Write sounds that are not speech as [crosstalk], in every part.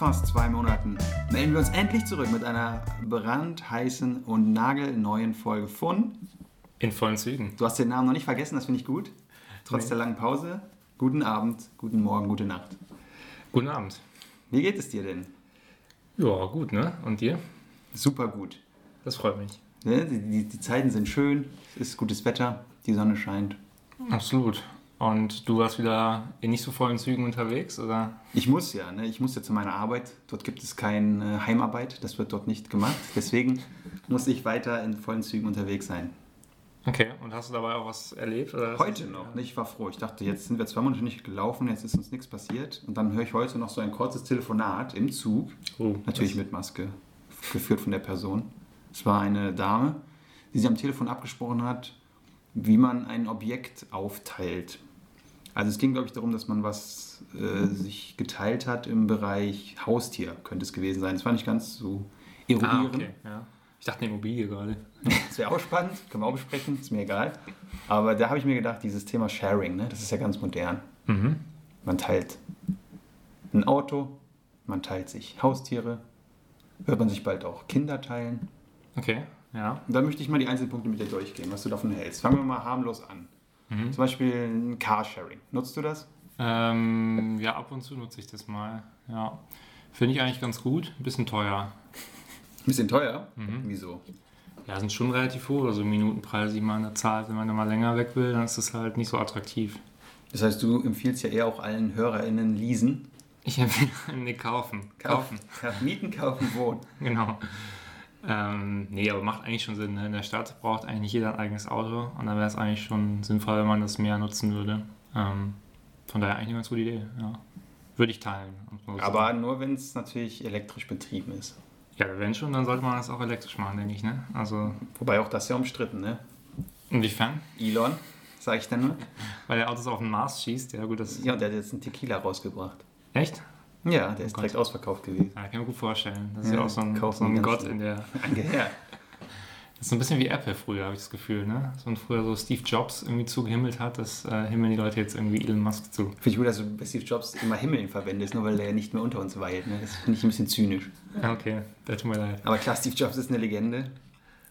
fast zwei Monaten melden wir uns endlich zurück mit einer brandheißen und nagelneuen Folge von. In vollen Zügen. Du hast den Namen noch nicht vergessen, das finde ich gut. Trotz Nee. der langen Pause. Guten Abend, guten Morgen, gute Nacht. Guten Abend. Wie geht es dir denn? Ja, gut, ne? Und dir? Super gut. Das freut mich. Ne? Die, die, die Zeiten sind schön, es ist gutes Wetter, die Sonne scheint. Absolut. Und du warst wieder in nicht so vollen Zügen unterwegs, oder? Ich muss ja, ne? ich muss ja zu meiner Arbeit. Dort gibt es keine Heimarbeit, das wird dort nicht gemacht. Deswegen muss ich weiter in vollen Zügen unterwegs sein. Okay, und hast du dabei auch was erlebt? Heute noch, ne? ich war froh. Ich dachte, jetzt sind wir zwei Monate nicht gelaufen, jetzt ist uns nichts passiert. Und dann höre ich heute noch so ein kurzes Telefonat im Zug, Oh, natürlich mit Maske, geführt von der Person. Es war eine Dame, die sie am Telefon abgesprochen hat, wie man ein Objekt aufteilt. Also es ging, glaube ich, darum, dass man was äh, sich geteilt hat im Bereich Haustier, könnte es gewesen sein. Das war nicht ganz so Ah, eruieren. okay, ja. Ich dachte eine Immobilie gerade. Das wäre auch spannend, können wir auch besprechen, ist mir egal. Aber da habe ich mir gedacht, dieses Thema Sharing, ne, das ist ja ganz modern. Mhm. Man teilt ein Auto, man teilt sich Haustiere, wird man sich bald auch Kinder teilen. Okay, ja. Und da möchte ich mal die Einzelpunkte mit dir durchgehen, was du davon hältst. Fangen wir mal harmlos an. Mhm. Zum Beispiel ein Carsharing. Nutzt du das? Ähm, ja, ab und zu nutze ich das mal. Ja. Finde ich eigentlich ganz gut. Ein bisschen teuer. Bisschen teuer. Mhm. Wieso? Ja, sind schon relativ hoch. Also Minutenpreise, die man da zahlt. Wenn man da mal länger weg will, dann ist das halt nicht so attraktiv. Das heißt, du empfiehlst ja eher auch allen HörerInnen leasen. Ich empfehle, nee, kaufen. Kaufen. Ja, mieten, kaufen, wohnen. Genau. Ähm, nee, aber macht eigentlich schon Sinn. Ne? In der Stadt braucht eigentlich jeder ein eigenes Auto und dann wäre es eigentlich schon sinnvoll, wenn man das mehr nutzen würde. Ähm, von daher eigentlich eine ganz gute Idee. Ja. Würde ich teilen. so Aber sagen. nur, wenn es natürlich elektrisch betrieben ist. ja, wenn schon, dann sollte man das auch elektrisch machen, denke ich. Ne? Also Wobei auch das ja umstritten, ne? inwiefern? Elon, sage ich dann nur. Weil der Autos auf den Mars schießt. Ja gut, das Ja, und der hat jetzt einen Tequila rausgebracht. echt. Ja, der ist Gott. direkt ausverkauft gewesen. Ja, kann ich mir gut vorstellen. Das ist Ja, ja, auch so ein, so ein Gott in der. [laughs] Ja. Das ist so ein bisschen wie Apple früher, habe ich das Gefühl. Ne? So ein früher so Steve Jobs irgendwie zugehimmelt hat, das äh, himmeln die Leute jetzt irgendwie Elon Musk zu. Finde ich gut, dass du bei Steve Jobs immer Himmeln verwendest, nur weil der ja nicht mehr unter uns weilt. Ne? Das finde ich ein bisschen zynisch. Okay, der tut mir leid. Aber klar, Steve Jobs ist eine Legende.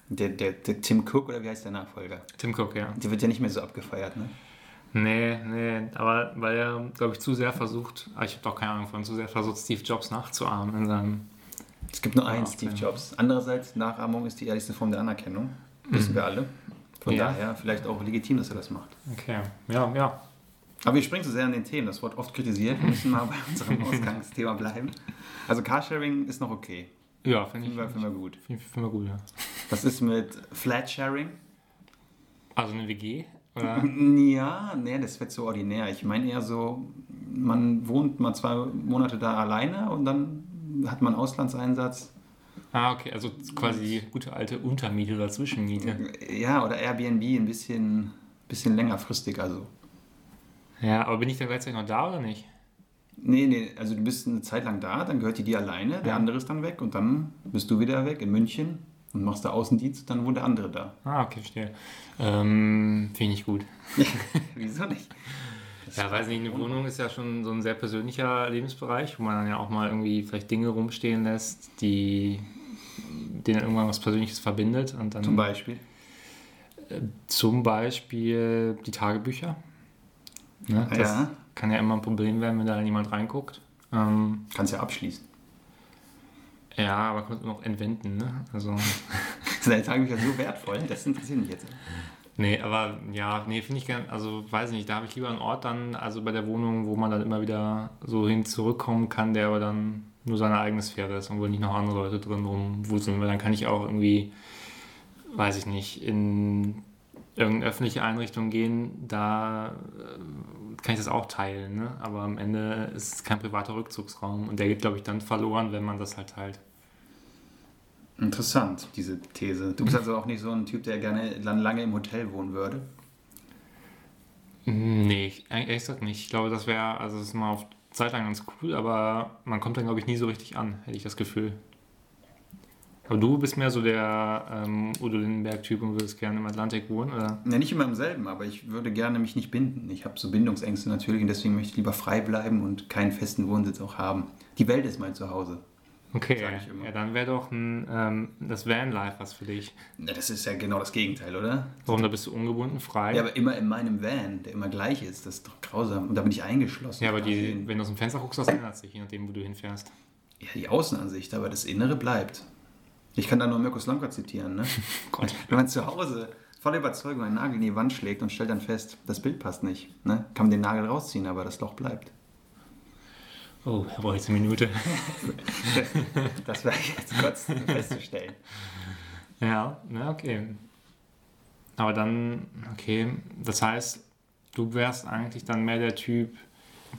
Der, der, der Tim Cook, oder wie heißt der Nachfolger? Tim Cook, ja. Der wird ja nicht mehr so abgefeiert, ne? Nee, nee, aber weil er, glaube ich, zu sehr versucht, ah, ich habe doch keine Ahnung von, zu sehr versucht, Steve Jobs nachzuahmen in seinem. Es gibt nur einen Steve. Jobs. Andererseits, Nachahmung ist die ehrlichste Form der Anerkennung. Wissen wir alle. Von Ja. daher vielleicht auch legitim, dass er das macht. Okay, ja, ja. Aber wir springen zu sehr an den Themen. Das wird oft kritisiert. Wir müssen mal bei unserem [laughs] Ausgangsthema bleiben. Also Carsharing ist noch okay. Ja, finde ich, Finden wir, finden gut. find, find wir gut, ja. Was ist mit Flatsharing? Also eine WG? Oder? Ja, nee, das wird so ordinär. Ich meine eher so, man wohnt mal zwei Monate da alleine und dann hat man Auslandseinsatz. ah, okay, also quasi gute alte Untermiete oder Zwischenmiete. Ja, oder Airbnb ein bisschen, bisschen längerfristig. Also. Ja, aber bin ich dann gleichzeitig noch da oder nicht? Nee, nee, also du bist eine Zeit lang da, dann gehört die dir alleine, der Ja. andere ist dann weg und dann bist du wieder weg in München und machst da Außendienst, dann wohnt der andere da. Ah, okay, verstehe. Ähm, finde ich gut. [laughs] Wieso nicht? Ja, weiß nicht, eine Wohnung ist ja schon so ein sehr persönlicher Lebensbereich, wo man dann ja auch mal irgendwie vielleicht Dinge rumstehen lässt, die denen irgendwann was Persönliches verbindet. Und dann Zum Beispiel. Zum Beispiel die Tagebücher. Ne, das Ja. kann ja immer ein Problem werden, wenn da jemand reinguckt. Ähm, Kannst ja abschließen. Ja, aber kann man auch entwenden, ne? Also, Sind deine Tagebücher so wertvoll? Das interessiert mich jetzt. nee, aber ja, nee, finde ich gern, also weiß nicht, da habe ich lieber einen Ort dann, also bei der Wohnung, wo man dann immer wieder so hin zurückkommen kann, der aber dann nur seine eigene Sphäre ist und wo nicht noch andere Leute drin rumwuseln, weil dann kann ich auch irgendwie, weiß ich nicht, in irgendeine öffentliche Einrichtung gehen, da äh, kann ich das auch teilen, ne? aber am Ende ist es kein privater Rückzugsraum und der geht, glaube ich, dann verloren, wenn man das halt teilt. Interessant, diese These. Du bist also auch nicht so ein Typ, der gerne lan- lange im Hotel wohnen würde. Nee, ich- ehrlich gesagt nicht. Ich glaube, das wäre, also das ist mal auf Zeit lang ganz cool, aber man kommt dann, glaube ich, nie so richtig an, hätte ich das Gefühl. Aber du bist mehr so der ähm, Udo Lindenberg-Typ und würdest gerne im Atlantik wohnen, oder? Ja, nicht immer im selben, aber ich würde gerne mich nicht binden. Ich habe so Bindungsängste natürlich und deswegen möchte ich lieber frei bleiben und keinen festen Wohnsitz auch haben. Die Welt ist mein Zuhause. Okay, Sag ich immer. ja, dann wäre doch ein, ähm, das Vanlife was für dich. Na, das ist ja genau das Gegenteil, oder? Warum, da bist du ungebunden, frei? Ja, aber immer in meinem Van, der immer gleich ist. Das ist doch grausam. Und da bin ich eingeschlossen. Ja, aber die, wenn du aus dem Fenster guckst, das ändert sich, je nachdem, wo du hinfährst. ja, die Außenansicht, aber das Innere bleibt. Ich kann da nur Mirko Slomka zitieren, ne? [laughs] Gott. Wenn man zu Hause voller Überzeugung einen Nagel in die Wand schlägt und stellt dann fest, das Bild passt nicht, ne? kann man den Nagel rausziehen, aber das Loch bleibt. Oh, aber jetzt eine Minute. [laughs] Das wäre jetzt kurz festzustellen. Ja, na okay. Aber dann, okay, das heißt, du wärst eigentlich dann mehr der Typ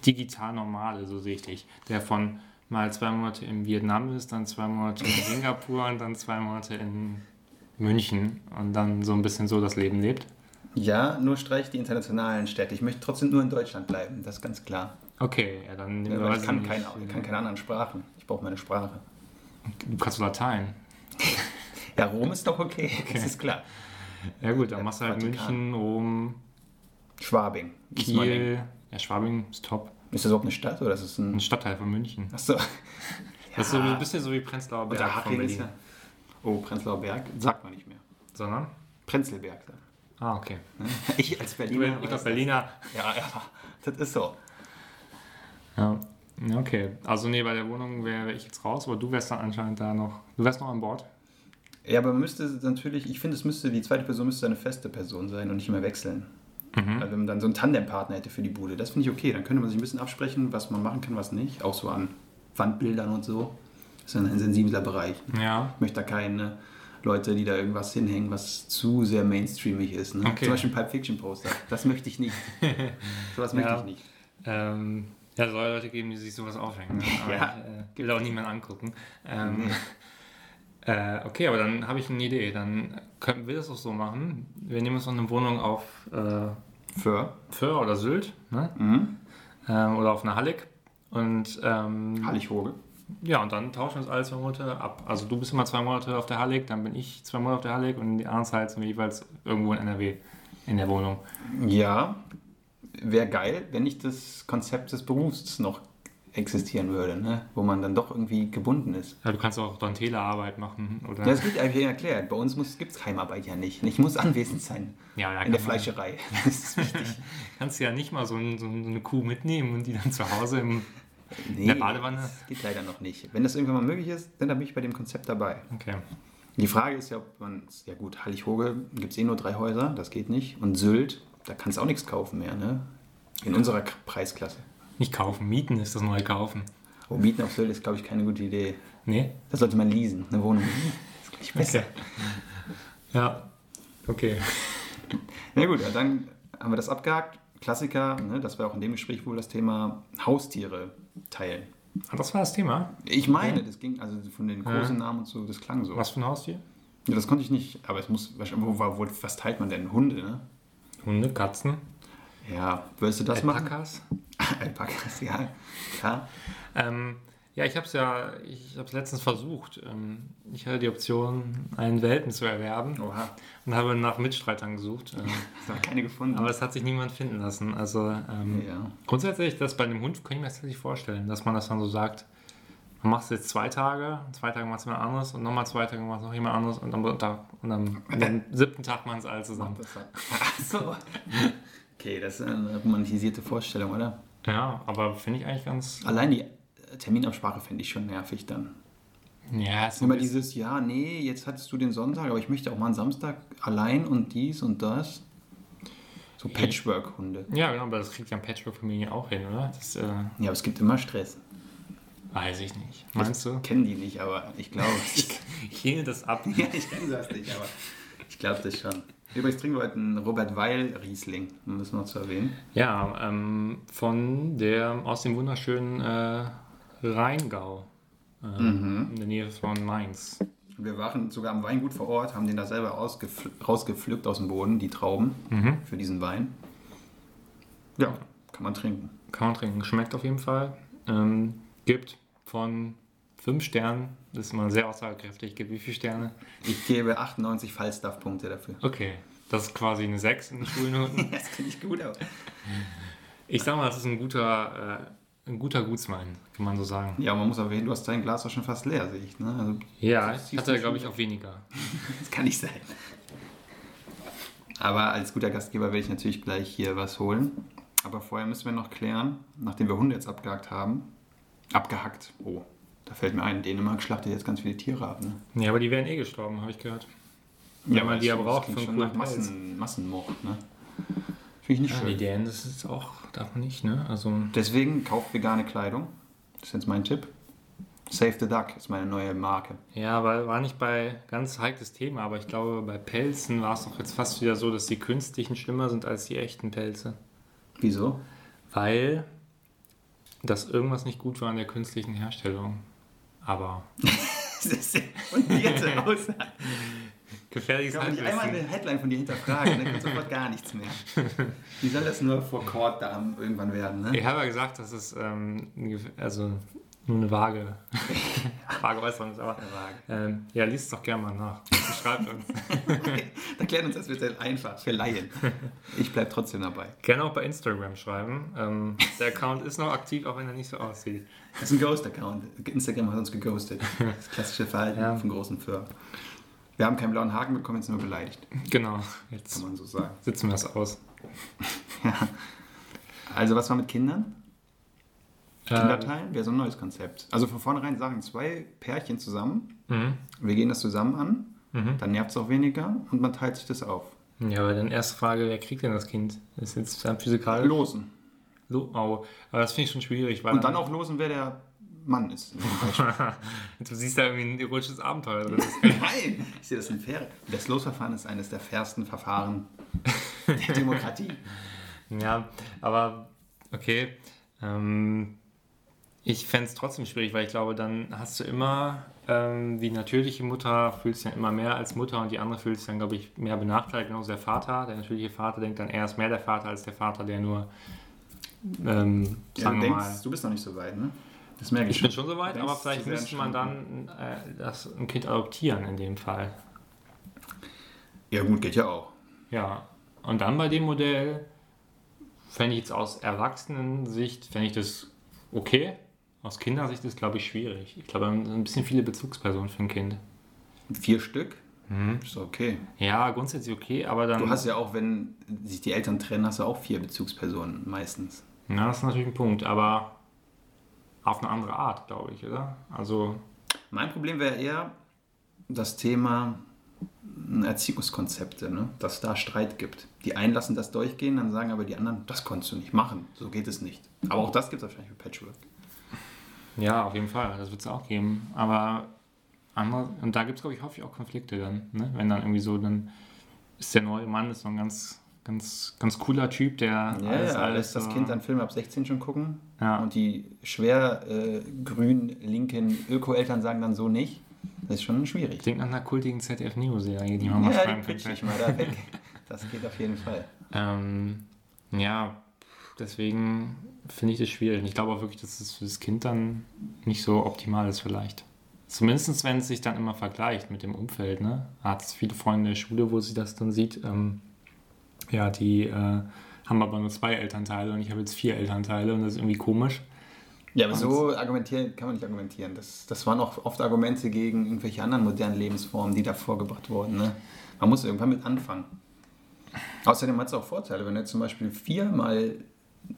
digital normale, so sehe ich dich, der von mal zwei Monate in Vietnam ist, dann zwei Monate in Singapur und dann zwei Monate in München und dann so ein bisschen so das Leben lebt. Ja, nur streich die internationalen Städte. Ich möchte trotzdem nur in Deutschland bleiben, das ist ganz klar. Okay, ja, dann nehmen Ja, wir weiß ich kann, keine, ich kann keine anderen Sprachen. Ich brauche meine Sprache. Du kannst Latein. [laughs] Ja, Rom ist doch okay, das ist klar. Ja gut, dann Ja, machst du halt Vatikan. München, Rom, Schwabing. Kiel. Ja, Schwabing ist top. Ist das überhaupt eine Stadt oder ist es ein... Ein Stadtteil von München. Achso. [laughs] Das ist so ein bisschen so wie Prenzlauer Berg der von Berlin. ja... Oh, Prenzlauer Berg, sagt man nicht mehr. Sondern? Prenzlberg. Ah, okay. [laughs] Ich als Berliner. Ich das. Berliner. Ja, ja, das ist so. Ja. Okay. Also nee, bei der Wohnung wäre ich jetzt raus, aber du wärst dann anscheinend da noch. Du wärst noch an Bord. Ja, aber man müsste natürlich, ich finde, es müsste, die zweite Person müsste eine feste Person sein und nicht immer wechseln. Mhm. Also wenn man dann so einen Tandempartner hätte für die Bude, das finde ich okay. Dann könnte man sich ein bisschen absprechen, was man machen kann, was nicht. Auch so an Wandbildern und so. Das ist dann ein sensibler Bereich. Ja. Ich möchte da keine Leute, die da irgendwas hinhängen, was zu sehr mainstreamig ist. Ne? Okay. Zum Beispiel ein Pulp Fiction Poster. Das möchte ich nicht. [laughs] Sowas möchte Ja. ich nicht. Ähm, ja, es soll Leute geben, die sich sowas aufhängen. Ne? [laughs] Aber Ja. ich äh, will auch niemand angucken. Ähm, Nee. [laughs] äh, okay, aber dann habe ich eine Idee. Dann könnten wir das auch so machen. Wir nehmen uns noch eine Wohnung auf äh, Für? Föhr oder Sylt ne? Mhm. ähm, oder auf einer Hallig. Und ähm, Hallig-Hoge. Ja, und dann tauschen wir uns alle zwei Monate ab. Also du bist immer zwei Monate auf der Hallig, dann bin ich zwei Monate auf der Hallig und die anderen Zeit sind wir jeweils irgendwo in NRW in der Wohnung. Ja, wäre geil, wenn nicht das Konzept des Berufs noch existieren würde, ne? wo man dann doch irgendwie gebunden ist. Ja, du kannst auch dann Telearbeit machen oder. Ja, das geht eigentlich erklärt. Bei uns gibt es Heimarbeit ja nicht. Ich muss anwesend sein ja, da in der man- Fleischerei. [laughs] Das ist wichtig. [laughs] Kannst du ja nicht mal so, ein, so eine Kuh mitnehmen und die dann zu Hause im, Nee, in der Badewanne. das geht leider noch nicht. Wenn das irgendwann mal möglich ist, dann bin ich bei dem Konzept dabei. Okay. Die Frage ist ja, ob man, ja gut, Hallig-Hoge gibt es eh nur drei Häuser, das geht nicht. Und Sylt, da kannst du auch nichts kaufen mehr, ne? In unserer Preisklasse. Nicht kaufen, mieten ist das neue kaufen. Oh, Mieten auf Sylt ist, glaube ich, keine gute Idee. Nee? Das sollte man leasen, eine Wohnung. [laughs] Das ist gleich besser. Ja. Okay. [laughs] Na gut, ja, dann haben wir das abgehakt. Klassiker, ne, das war auch in dem Gespräch wohl das Thema Haustiere teilen. Ah, das war das Thema. Ich meine, das ging, also von den großen Namen und so, das klang so. Was für ein Haustier? Ja, das konnte ich nicht, aber es muss, wo, was teilt man denn? Hunde, ne? Hunde, Katzen, Ja, würdest du das machen? Alpakas. [laughs] Alpakas, ja. Klar. Ähm, ja, ich habe es ja, ich habe es letztens versucht. Ähm, ich hatte die Option, einen Welpen zu erwerben Oha, und habe nach Mitstreitern gesucht. [laughs] Es hat keine gefunden. aber es hat sich niemand finden lassen. Also ähm, ja. grundsätzlich, das bei einem Hund kann ich mir das tatsächlich vorstellen, dass man das dann so sagt, man macht es jetzt zwei Tage, zwei Tage macht es jemand anderes und nochmal zwei Tage macht es noch jemand anderes und am, Tag, und am, am siebten Tag machen es alle zusammen. Ach so. Okay, das ist eine romantisierte Vorstellung, oder? Ja, aber finde ich eigentlich ganz. Allein die Terminabsprache finde ich schon nervig dann. Ja, es ist Immer dieses, ja, nee, jetzt hattest du den Sonntag, aber ich möchte auch mal einen Samstag allein und dies und das. So Patchwork-Hunde. Ja, genau, aber das kriegt ja ein Patchwork-Familie auch hin, oder? Das äh, Ja, aber es gibt immer Stress. Weiß ich nicht. Meinst du? Kennen die nicht, aber ich glaube. [laughs] Ich lehne das ab. ja, ich kenne das nicht, aber ich glaube das schon. Übrigens trinken wir heute einen Robert Weil Riesling, um das noch zu erwähnen. Ja, ähm, von der, aus dem wunderschönen äh, Rheingau, äh, in der Nähe von Mainz. Wir waren sogar am Weingut vor Ort, haben den da selber ausgepfl- rausgepflückt aus dem Boden, die Trauben für diesen Wein. Ja, kann man trinken. Kann man trinken. Schmeckt auf jeden Fall. Ähm, gibt von fünf Sternen. Das ist immer sehr aussagekräftig. Gibt wie viele Sterne? Ich gebe 98 Falstaff-Punkte dafür. Okay. Das ist quasi eine 6 in den Schulnoten. [laughs] das finde ich gut aus. Ich sag mal, das ist ein guter, äh, ein guter Gutswein, kann man so sagen. Ja, man muss aber, du hast dein Glas auch schon fast leer, sehe ich. Ne? Also, Ja, ich hatte, glaube ich, auch weniger. [laughs] Das kann nicht sein. Aber als guter Gastgeber werde ich natürlich gleich hier was holen. Aber vorher müssen wir noch klären, nachdem wir Hunde jetzt abgehakt haben. Abgehackt. Oh, da fällt mir ein, Dänemark schlachtet jetzt ganz viele Tiere ab. Ne? Ja, aber die wären eh gestorben, habe ich gehört. Wenn man die ja braucht für schon nach. Massen, Massenmord. Ne? Finde ich nicht Ja, schön. die Dänen, das ist auch, darf man nicht, ne? Also, Deswegen kauft vegane Kleidung. Das ist jetzt mein Tipp. Save the Duck ist meine neue Marke. ja, weil war nicht bei ganz heikles Thema, aber ich glaube, bei Pelzen war es doch jetzt fast wieder so, dass die künstlichen schlimmer sind als die echten Pelze. Wieso? Weil das irgendwas nicht gut war an der künstlichen Herstellung. Aber [laughs] Das ist eine fundierte [laughs] Aussage. gefährliches Kann man nicht einmal eine Headline von dir hinterfragen, dann kommt sofort gar nichts mehr. [laughs] Wie soll das nur vor Court da irgendwann werden, ne? Ich habe ja gesagt, dass es ähm, also nur eine vage, vage Äußerung ist, aber ähm, ja, liest es doch gerne mal nach. Schreibt uns. [laughs] Da klärt uns das bitte einfach für Laien. Ich bleib trotzdem dabei. Gerne auch bei Instagram schreiben. Ähm, der Account ist noch aktiv, auch wenn er nicht so aussieht. Das ist ein Ghost-Account. Instagram hat uns geghostet. Das klassische Verhalten Ja. von großen Firmen. Wir haben keinen blauen Haken bekommen, jetzt sind wir beleidigt, Genau, kann jetzt man so sagen. sitzen wir es aus. [laughs] Ja. Also was war mit Kindern? Äh, Kinderteilen wäre so ein neues Konzept. Also von vornherein sagen zwei Pärchen zusammen, mhm. wir gehen das zusammen an, Mhm. dann nervt es auch weniger und man teilt sich das auf. Ja, aber dann erste Frage, wer kriegt denn das Kind? Ist jetzt dann physikalisch? Losen. Lo oh, aber das finde ich schon schwierig, Und dann auch losen, wer der Mann ist. [laughs] du siehst da irgendwie ein erotisches Abenteuer drin. [laughs] Nein, ich sehe das in fair. Das Losverfahren ist eines der fairsten Verfahren der [laughs] Demokratie. Ja, aber okay. Ähm, ich fände es trotzdem schwierig, weil ich glaube, dann hast du immer ähm, die natürliche Mutter fühlt sich dann immer mehr als Mutter und die andere fühlt sich dann, glaube ich, mehr benachteiligt. Genauso der Vater. Der natürliche Vater denkt dann, er ist mehr der Vater als der Vater, der nur, ähm, Ja, du, wir mal. denkst, du bist noch nicht so weit, ne? Das merke ich. Ich bin schon soweit, Du aber denkst vielleicht müsste man dann äh, das, ein Kind adoptieren in dem Fall. Ja, gut, geht ja auch. Ja, und dann bei dem Modell fände ich jetzt aus Erwachsenensicht, fände ich das okay. Aus Kindersicht ist glaube ich, schwierig. Ich glaube, ein bisschen viele Bezugspersonen für ein Kind. Vier Stück? Mhm. Ist okay. Ja, grundsätzlich okay, aber dann. Du hast ja auch, wenn sich die Eltern trennen, hast du auch vier Bezugspersonen meistens. Ja, das ist natürlich ein Punkt, aber auf eine andere Art, glaube ich, oder? Also, Mein Problem wäre eher das Thema hm, Erziehungskonzepte, ne? dass es da Streit gibt. Die einen lassen das durchgehen, dann sagen aber die anderen, das konntest du nicht machen, so geht es nicht. Aber auch das gibt es wahrscheinlich für Patchwork. Ja, auf jeden Fall, das wird es auch geben. Aber andere, und da gibt es, glaube ich, häufig auch Konflikte dann, ne? Wenn dann irgendwie so, dann ist der neue Mann ist so ein ganz, ganz, ganz cooler Typ, der Ja, alles, ja, alles das so- Kind dann Filme ab 16 schon gucken Ja. und die schwer äh, grün linken Öko-Eltern sagen dann so nicht. Das ist schon schwierig. Klingt nach einer kultigen ZDF-Neo-Serie, die man mal Ja, schreiben die pitch könnte. ich mal da weg. Das geht auf jeden Fall. [laughs] Ähm, ja, deswegen finde ich das schwierig. Und ich glaube auch wirklich, dass es für das Kind dann nicht so optimal ist vielleicht. Zumindest wenn es sich dann immer vergleicht mit dem Umfeld. Ne? Hat es viele Freunde in der Schule, wo sie das dann sieht. Ähm, ja, die äh, haben aber nur zwei Elternteile und ich habe jetzt vier Elternteile und das ist irgendwie komisch. Ja, aber so argumentieren kann man nicht argumentieren. Das, das waren auch oft Argumente gegen irgendwelche anderen modernen Lebensformen, die da vorgebracht wurden. Ne? Man muss irgendwann mit anfangen. Außerdem hat es auch Vorteile, wenn du zum Beispiel viermal,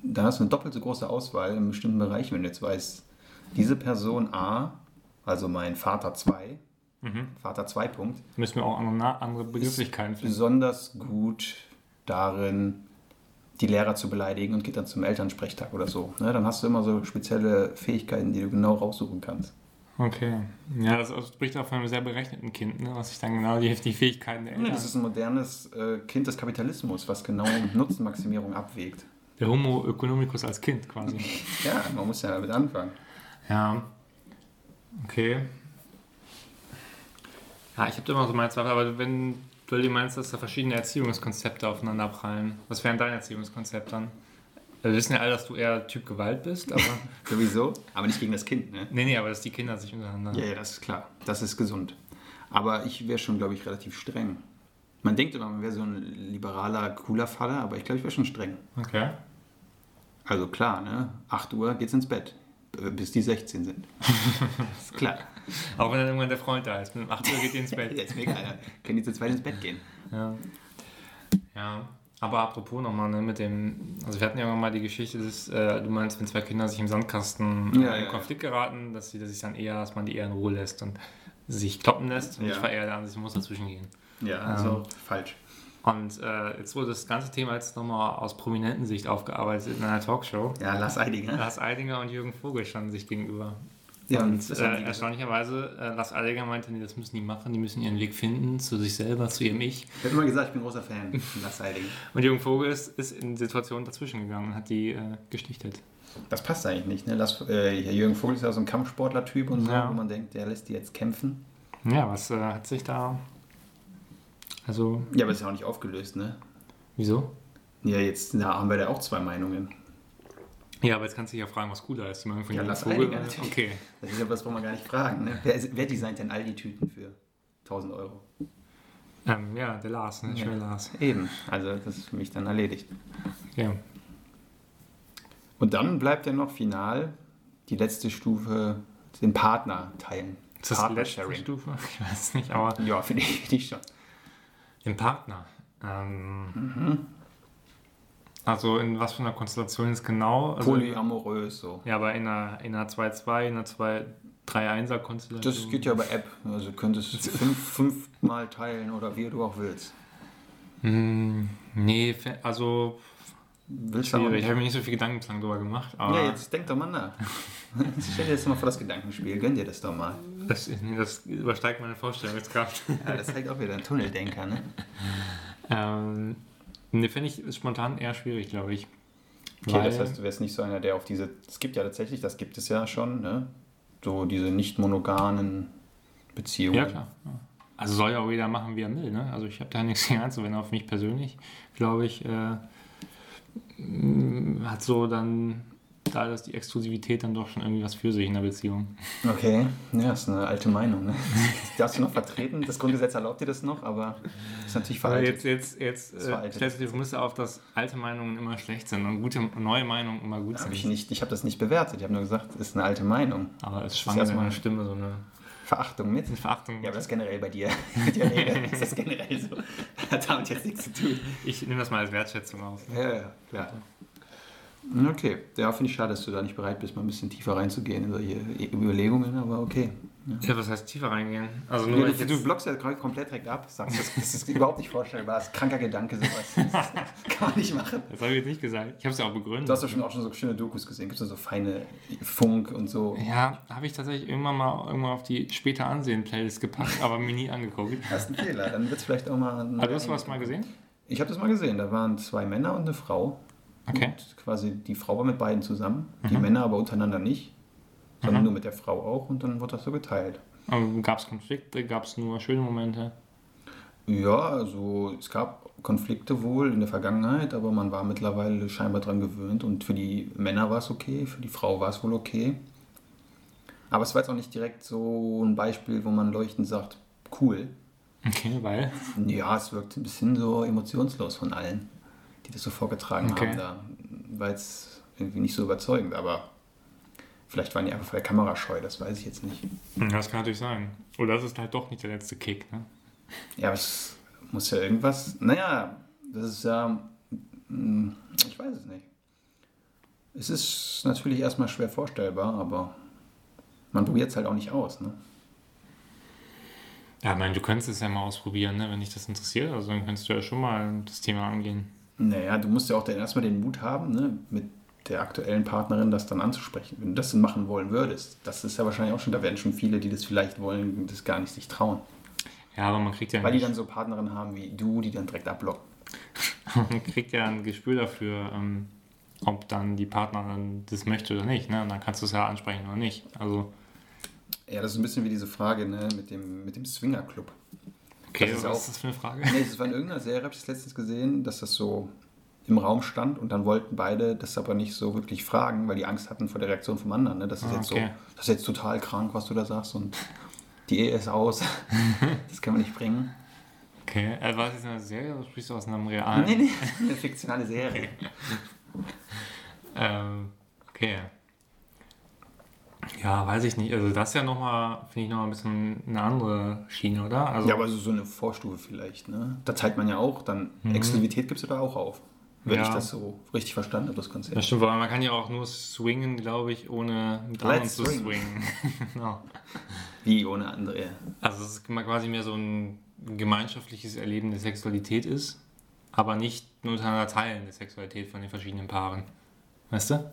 da hast du eine doppelt so große Auswahl in bestimmten Bereichen, wenn du jetzt weißt, diese Person A, also mein Vater 2, Vater 2 Punkt, Müssen wir auch andere, Begrifflichkeiten finden. besonders gut darin, die Lehrer zu beleidigen und geht dann zum Elternsprechtag oder so. Ne? Dann hast du immer so spezielle Fähigkeiten, die du genau raussuchen kannst. Okay. Ja, das spricht auch von einem sehr berechneten Kind, ne? was sich dann genau die, die Fähigkeiten der Nee, Eltern... das ist ein modernes äh, Kind des Kapitalismus, was genau [laughs] Nutzenmaximierung abwägt. Der Homo economicus als Kind quasi. [laughs] Ja, man muss ja damit anfangen. Ja. Okay. Ja, ich habe da immer so meine Zweifel, aber wenn du dir meinst, dass da verschiedene Erziehungskonzepte aufeinander prallen, was wären deine Erziehungskonzepte dann? Wir wissen ja alle, dass du eher Typ Gewalt bist, aber. [laughs] Sowieso, aber nicht gegen das Kind, ne? nee, nee, aber dass die Kinder sich untereinander. Ja, ja, das ist klar. Das ist gesund. Aber ich wäre schon, glaube ich, relativ streng. Man denkt immer, man wäre so ein liberaler, cooler Vater, aber ich glaube, ich wäre schon streng. Okay. Also klar, ne? 8 Uhr geht's ins Bett, äh, bis die 16 sind. [laughs] ist klar. Auch wenn dann irgendwann der Freund da ist. Um 8 Uhr geht ihr ins [laughs] Bett. Jetzt Alter. Können die zu zweit ins Bett gehen. Ja. Ja. Aber apropos nochmal, ne, mit dem, also wir hatten ja mal die Geschichte, dass, äh, du meinst, wenn zwei Kinder sich im Sandkasten Ja, in ja, Konflikt geraten, dass sie dass sich dann eher, dass man die eher in Ruhe lässt und sich kloppen lässt. Und Ja. ich war eher der Ansicht, muss dazwischen gehen. Ja, also falsch. Und äh, jetzt wurde das ganze Thema jetzt nochmal aus prominenten Sicht aufgearbeitet in einer Talkshow. Ja, lass Eidinger. Lars Eidinger und Jürgen Vogel standen sich gegenüber. Ja, und das äh, erstaunlicherweise, äh, Lars Eidinger meinte, nee, das müssen die machen, die müssen ihren Weg finden zu sich selber, zu ihrem Ich. Ich habe immer gesagt, ich bin großer Fan von Lass Eidinger. Und Jürgen Vogel ist, ist in Situationen dazwischen gegangen und hat die äh, gestichtet. Das passt eigentlich nicht, ne? Lass, äh, Jürgen Vogel ist ja so ein Kampfsportler-Typ und so, Ja. wo man denkt, der lässt die jetzt kämpfen. Ja, was äh, hat sich da. Also, Ja, aber ist ja auch nicht aufgelöst, ne? wieso? Ja, jetzt da haben wir da auch zwei Meinungen. Ja, aber jetzt kannst du dich ja fragen, was cooler ist. Die Meinung von Ja, Lars Vogel. Natürlich. Okay. Das ist ja was, wo man gar nicht fragen, ne? Wer, wer designt denn all die Tüten für 1000 Euro? Ähm, ja, der Lars, ne? Ja. Schwer Lars. Eben, also das ist für mich dann erledigt. Ja. Und dann bleibt ja noch final die letzte Stufe, den Partner teilen. Ist das die letzte Partner-Sharing. Stufe? Ich weiß es nicht, aber Ja, finde ich, find ich schon. Den Partner. Ähm, Mhm. Also in was für einer Konstellation ist genau? Also, Polyamorös so. ja, aber in einer, in einer 2-2, in einer 2-3-1er Konstellation. Das geht ja bei App. Also du könntest es [laughs] fünf, fünfmal teilen oder wie du auch willst. Hm, nee, also Willst schwierig. Ich habe mir nicht so viel Gedanken bislang darüber gemacht. Ja, jetzt denk doch mal nach. [laughs] Stell dir jetzt mal vor das Gedankenspiel. Gönn dir das doch mal. das, nee, das übersteigt meine Vorstellungskraft. Ja, das zeigt auch wieder ein Tunneldenker, ne? ähm, nee, finde ich spontan eher schwierig, glaube ich. Okay, Weil- das heißt, du wärst nicht so einer, der auf diese. Es gibt ja tatsächlich, das gibt es ja schon, ne? So diese nicht monogamen Beziehungen. Ja, klar. Also soll ja auch jeder machen, wie er will. Ne? Also ich habe da nichts gegen einzuwenden. Auf mich persönlich, glaube ich, äh, hat so dann, da ist die Exklusivität dann doch schon irgendwie was für sich in der Beziehung. Okay, ja, ist eine alte Meinung, ne? [laughs] Darfst du noch vertreten? Das Grundgesetz erlaubt dir das noch, aber ist natürlich veraltet. jetzt, jetzt, jetzt äh, stellst du die Prämisse auf, dass alte Meinungen immer schlecht sind und gute neue Meinungen immer gut Hab ich sind. nicht, ich habe das nicht bewertet. Ich habe nur gesagt, es ist eine alte Meinung. Aber es schwang in erstmal- meiner Stimme so eine, Verachtung mit. Verachtung. Ja, aber das ist generell bei dir. [laughs] Mit dir rede, ist das generell so. Hat damit jetzt nichts zu tun. ich nehme das mal als Wertschätzung aus. Ja, ja, klar. Okay, ja, finde ich schade, dass du da nicht bereit bist, mal ein bisschen tiefer reinzugehen in solche Überlegungen, aber okay. Ja, was heißt tiefer reingehen? Also nur du, ich jetzt, du blockst ja komplett direkt ab, sagst, das, das ist überhaupt nicht vorstellbar, das ist kranker Gedanke, sowas. Das kann man [laughs] nicht machen. das habe ich jetzt nicht gesagt. Ich habe es ja auch begründet. Du hast doch schon auch schon so schöne Dokus gesehen, gibt es so feine Funk und so. Ja, habe ich tatsächlich irgendwann mal irgendwann auf die später ansehen Playlist gepackt, aber mir nie angeguckt. [laughs] Das ist ein Fehler, dann wird es vielleicht auch mal... Aber du hast was mal gesehen? Ich habe das mal gesehen, da waren zwei Männer und eine Frau. Okay. Und quasi die Frau war mit beiden zusammen, die Männer aber untereinander nicht, sondern Mhm. nur mit der Frau auch und dann wurde das so geteilt. Gab es Konflikte? Gab es nur schöne Momente? Ja, also es gab Konflikte wohl in der Vergangenheit, aber man war mittlerweile scheinbar dran gewöhnt und für die Männer war es okay, für die Frau war es wohl okay. Aber es war jetzt auch nicht direkt so ein Beispiel, wo man leuchtend sagt, cool. Okay, weil. Ja, es wirkt ein bisschen so emotionslos von allen, die das so vorgetragen Okay. haben. Da war jetzt irgendwie nicht so überzeugend, aber vielleicht waren die einfach vor der Kamera scheu, das weiß ich jetzt nicht. Hm, Das kann natürlich sein. Oder das ist halt doch nicht der letzte Kick. Ne? Ja, aber es muss ja irgendwas. Naja, das ist ja. mm, Ich weiß es nicht. Es ist natürlich erstmal schwer vorstellbar, aber man probiert es halt auch nicht aus. Ne? Ja, ich meine, du könntest es ja mal ausprobieren, ne, wenn dich das interessiert. Also dann könntest du ja schon mal das Thema angehen. Naja, du musst ja auch dann erstmal den Mut haben, ne, mit der aktuellen Partnerin das dann anzusprechen. Wenn du das dann machen wollen würdest, das ist ja wahrscheinlich auch schon, da werden schon viele, die das vielleicht wollen, das gar nicht sich trauen. Ja, aber man kriegt ja, Weil die ein, dann so Partnerinnen haben wie du, die dann direkt abblocken. [laughs] man kriegt ja ein Gespür dafür, ähm, ob dann die Partnerin das möchte oder nicht. Ne? Und dann kannst du es ja ansprechen oder nicht. Also, Ja, das ist ein bisschen wie diese Frage ne, mit dem, mit dem Swingerclub. okay, Das ist was auch- ist das für eine Frage? Nee, das war in irgendeiner Serie, habe ich das letztens gesehen, dass das so im Raum stand und dann wollten beide das aber nicht so wirklich fragen, weil die Angst hatten vor der Reaktion vom anderen. Ne? Das ist Ah, jetzt okay. so, das ist jetzt total krank, was du da sagst und die Ehe ist aus. [laughs] das können wir nicht bringen. Okay, äh, war das jetzt eine Serie oder sprichst du aus einem realen? Nee, nee, eine fiktionale Serie. Ähm, okay. Ja, weiß ich nicht. Also das ist ja nochmal, finde ich, nochmal ein bisschen eine andere Schiene, oder? Also, Ja, aber so so eine Vorstufe vielleicht. Ne? Da teilt man ja auch, dann Exklusivität gibst du da auch auf. Wenn Ja. ich das so richtig verstanden habe, das Konzept. das stimmt, weil man kann ja auch nur swingen, glaube ich, ohne mit anderen zu swing. swingen. [laughs] genau. Wie ohne andere. Also es ist quasi mehr so ein gemeinschaftliches Erleben der Sexualität ist, aber nicht nur untereinander Teilen der Sexualität von den verschiedenen Paaren. Weißt du?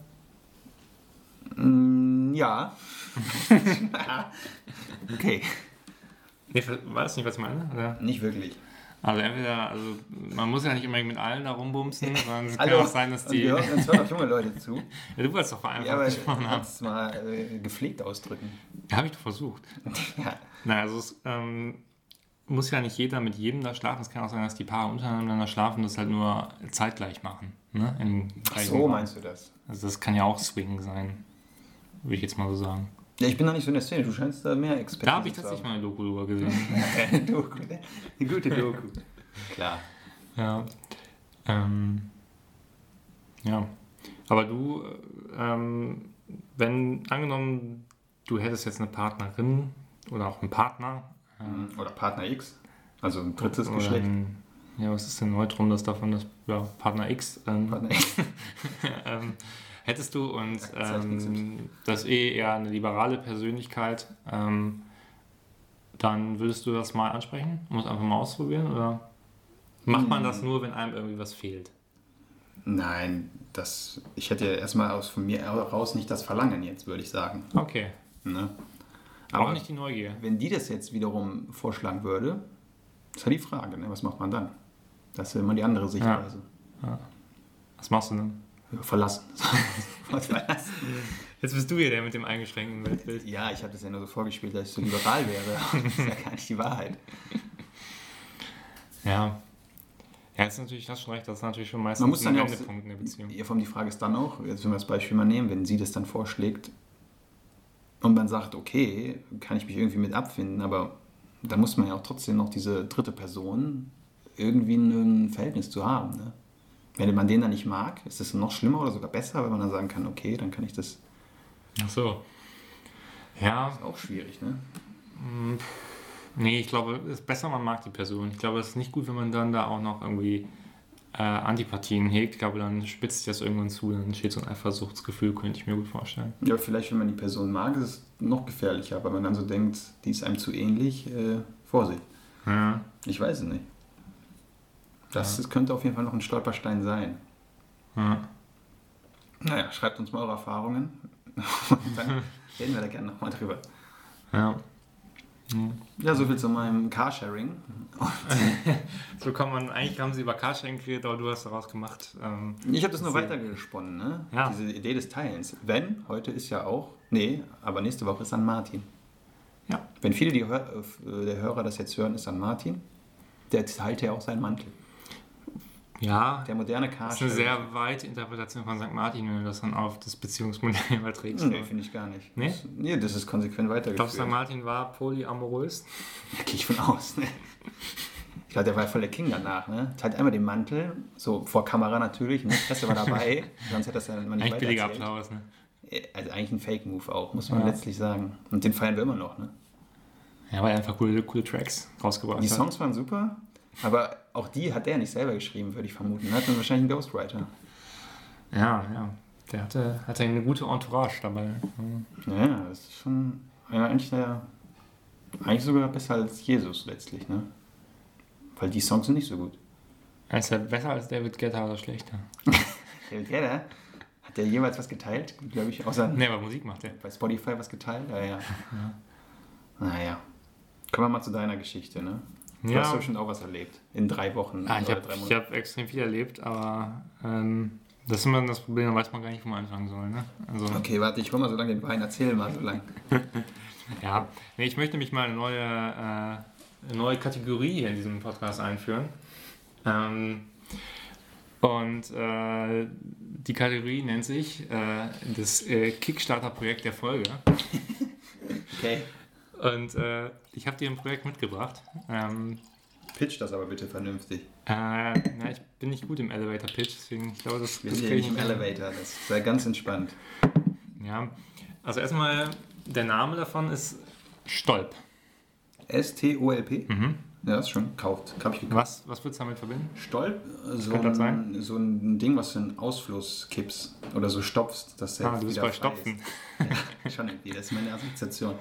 Mm, ja. [laughs] [laughs] okay, Nee, weißt du nicht, was ich meine? Oder? nicht wirklich. Also entweder, also man muss ja nicht immer mit allen da rumbumsen, sondern es [laughs] kann auch sein, dass und die. wir hören uns hören auch junge Leute zu. [laughs] Ja, du wolltest doch vereinfacht Ja, aber gesprochen haben. es mal äh, gepflegt ausdrücken. Ja, habe ich doch versucht. [laughs] Ja. Na, also es ähm, muss ja nicht jeder mit jedem da schlafen. Es kann auch sein, dass die Paare untereinander schlafen und das halt nur zeitgleich machen. Ne? So meinst du das? Also das kann ja auch Swing sein. Würde ich jetzt mal so sagen. Ja, ich bin noch nicht so in der Szene. Du scheinst da mehr Expertise Da habe ich tatsächlich mal eine Doku drüber gesehen. [laughs] Eine Doku, ne? Eine gute Doku. Klar. ja. Ähm, ja. Aber du, ähm, wenn angenommen, du hättest jetzt eine Partnerin oder auch einen Partner. ähm, Oder Partner X. Also ein drittes oder Geschlecht. ein- ja, was ist denn Neutrum, das davon, das ja, Partner X? Ähm, Partner X. [laughs] hättest du und ähm, das eh eher eine liberale Persönlichkeit, ähm, dann würdest du das mal ansprechen? Um es einfach mal ausprobieren? Oder macht man Hm. das nur, wenn einem irgendwie was fehlt? Nein, das, ich hätte ja erstmal aus von mir heraus nicht das Verlangen jetzt, würde ich sagen. Okay. Ne? auch Aber nicht die Neugier. wenn die das jetzt wiederum vorschlagen würde, ist ja die Frage, ne? was macht man dann? Das ist immer die andere Sichtweise. Was machst du denn? Ja. Verlassen. [laughs] Jetzt bist du hier der mit dem eingeschränkten Weltbild. Ja, ich habe das ja nur so vorgespielt, dass ich so liberal wäre. [laughs] Das ist ja gar nicht die Wahrheit. Ja. Ja, jetzt natürlich, hast schon recht, das ist natürlich schon meistens Man muss dann ein ja Wendepunkt in der Beziehung. Ja, vor allem die Frage ist dann auch, jetzt wenn wir das Beispiel mal nehmen, wenn sie das dann vorschlägt und man sagt, okay, kann ich mich irgendwie mit abfinden, aber dann muss man ja auch trotzdem noch diese dritte Person irgendwie ein Verhältnis zu haben. Ne? Wenn man den dann nicht mag, ist das noch schlimmer oder sogar besser, wenn man dann sagen kann, okay, dann kann ich das. Ach so. Ja, Ist auch schwierig, ne? Nee, ich glaube, es ist besser, man mag die Person. Ich glaube, es ist nicht gut, wenn man dann da auch noch irgendwie äh, Antipathien hegt. Ich glaube, dann spitzt sich das irgendwann zu, dann entsteht so ein Eifersuchtsgefühl, könnte ich mir gut vorstellen. Ja, vielleicht, wenn man die Person mag, ist es noch gefährlicher, weil man dann so denkt, die ist einem zu ähnlich, äh, Vorsicht. Ja. Ich weiß es nicht. Das, das könnte auf jeden Fall noch ein Stolperstein sein. Ja. Naja, schreibt uns mal eure Erfahrungen. [laughs] Und dann [laughs] reden wir da gerne nochmal drüber. ja. Ja, soviel zu meinem Carsharing. [laughs] So kann man, eigentlich haben sie über Carsharing geredet, aber du hast daraus gemacht. Ähm, Ich habe das nur weitergesponnen, ne? Ja. Diese Idee des Teilens. Wenn, heute ist ja auch, nee, aber nächste Woche ist San Martin. Ja. Wenn viele die Hör, äh, der Hörer das jetzt hören, ist San Martin. Der teilt ja auch seinen Mantel. Ja, Der moderne das ist eine sehr weite Interpretation von St. Martin, wenn du das dann auf das Beziehungsmodell [laughs] überträgst. Nee, finde ich gar nicht. Nee? Das, nee, das ist konsequent Ich glaube, weitergeführt. St. Martin war polyamorös. Da gehe ich von aus. Ne? Ich glaube, der war voll der King danach. Ne? Teilt einmal den Mantel, so vor Kamera natürlich, ne? Presse war dabei, [laughs] sonst hätte das ja nicht Eigentlich billiger. Applaus, ne? Also eigentlich ein Fake-Move auch, muss man Ja. letztlich sagen. Und den feiern wir immer noch. Ne? Ja, weil er einfach coole, coole Tracks rausgebracht Die hat. Songs waren super, aber auch die hat der nicht selber geschrieben, würde ich vermuten. Er hat dann wahrscheinlich einen Ghostwriter. Ja, ja. Der hatte, hatte eine gute Entourage dabei. Ja, das ist schon ja, eigentlich, der, eigentlich sogar besser als Jesus letztlich. Ne? Weil die Songs sind nicht so gut. Er ist ja besser als David Guetta oder schlechter. [laughs] David Guetta, hat der jeweils was geteilt? Glaube ich, außer Ne, aber Musik macht er. bei Spotify was geteilt? Ja, ja. Naja. Kommen wir mal zu deiner Geschichte, ne? Du Ja. hast bestimmt auch was erlebt. In drei Wochen Ah, ich habe hab extrem viel erlebt, aber ähm, das ist immer das Problem, da weiß man gar nicht, wo man anfangen soll. Ne? Also, Okay, warte, ich hol mal so lange den Wein, erzähl mal so lange. [laughs] ja. Nee, ich möchte mich mal eine neue, äh, eine neue Kategorie hier in diesem Podcast einführen. Ähm, Und äh, die Kategorie nennt sich äh, das äh, Kickstarter-Projekt der Folge. [laughs] Okay. Und äh, ich habe dir ein Projekt mitgebracht. Ähm, Pitch das aber bitte vernünftig. äh, na, ich bin nicht gut im Elevator-Pitch, deswegen ich glaube, das, Wir das sind ja nicht ich im. Elevator, das sei ganz entspannt. Ja, also erstmal, der Name davon ist Stolp. S-T-O-L-P? Mhm. Ja, das ist schon gekauft. Hab ich gekauft. Was, was würdest du damit verbinden? Stolp, so ein, so ein Ding, was du in Ausfluss kippst oder so stopfst, dass der Ah, du bist wieder bei Stopfen. Ist. [laughs] Ja, schon irgendwie, das ist meine Assoziation.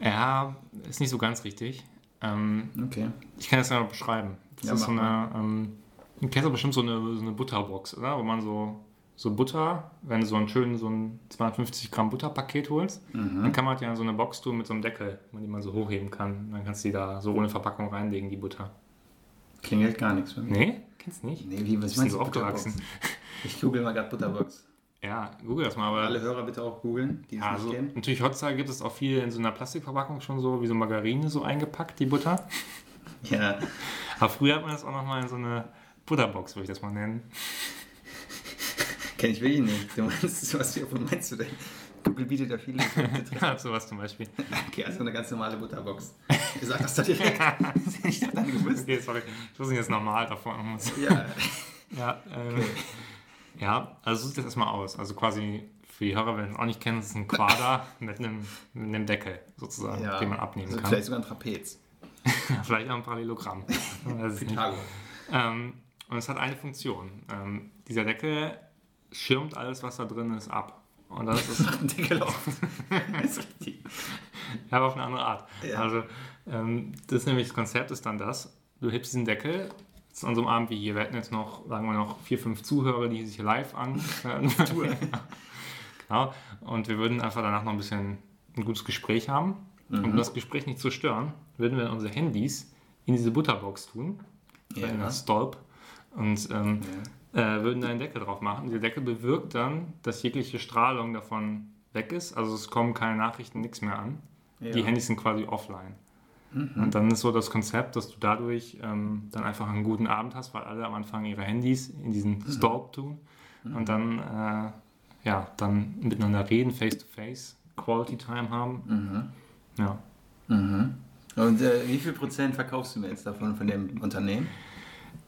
Ja, ist nicht so ganz richtig. Ähm, Okay. ich kann das ja noch beschreiben. Das Ja, ist so eine, ähm, du kennst doch bestimmt so eine, so eine Butterbox, oder? Wo man so, so Butter, wenn du so ein schön so ein 250 Gramm Butterpaket holst, Mhm. dann kann man die in so eine Box tun mit so einem Deckel, die man so hochheben kann. Dann kannst du die da so ohne Verpackung reinlegen, die Butter. Klingelt gar nichts bei mir. Nee? Kennst du nicht? Nee, wie, was meinst du aufgewachsen? Ich google mal gerade Butterbox. Ja, google das mal. Aber Alle Hörer bitte auch googeln, die es Ja, nicht also, kennen. natürlich heutzutage gibt es auch viel in so einer Plastikverpackung schon so, wie so Margarine so eingepackt, die Butter. Ja, Aber früher hat man das auch nochmal in so eine Butterbox, würde ich das mal nennen. kenne ich wirklich nicht. Du meinst, [laughs] was meinst du denn? Google bietet ja viele. [laughs] Ja, sowas zum Beispiel. Okay, also eine ganz normale Butterbox. Ich sag das doch direkt. [laughs] ich hab dann gewusst. Okay, sorry. Ich muss jetzt normal davon. Ja, Ja, ähm, ja, also such das erstmal aus. Also quasi für die Hörer, wenn ihr es auch nicht das ist ein Quader [laughs] mit einem, mit einem Deckel sozusagen, ja. den man abnehmen also kann. Vielleicht sogar ein Trapez. [laughs] Vielleicht auch ein Parallelogramm. [laughs] Pythagor. Ähm, und es hat eine Funktion. Ähm, dieser Deckel schirmt alles, was da drin ist, ab. Und das ist einen Deckel auf. Das ist richtig. ja, aber auf eine andere Art. Ja. Also, ähm, das ist nämlich das Konzept ist dann das. Du hebst diesen Deckel. Jetzt an so einem Abend wie hier. Wir hätten jetzt noch, sagen wir noch, vier, fünf Zuhörer, die sich live an. [laughs] genau. Und wir würden einfach danach noch ein bisschen ein gutes Gespräch haben. Und um das Gespräch nicht zu stören, würden wir unsere Handys in diese Butterbox tun. Ja. in das Stolp. Und ähm, äh, würden da einen Deckel drauf machen. Dieser Deckel bewirkt dann, dass jegliche Strahlung davon weg ist. Also es kommen keine Nachrichten, nichts mehr an. Ja. Die Handys sind quasi offline. Und dann ist so das Konzept, dass du dadurch ähm, dann einfach einen guten Abend hast, weil alle am Anfang ihre Handys in diesen Stolp tun und dann, äh, ja, dann miteinander reden, face-to-face, Quality Time haben. Ja. Mhm. Und äh, wie viel Prozent verkaufst du mir jetzt davon von dem Unternehmen?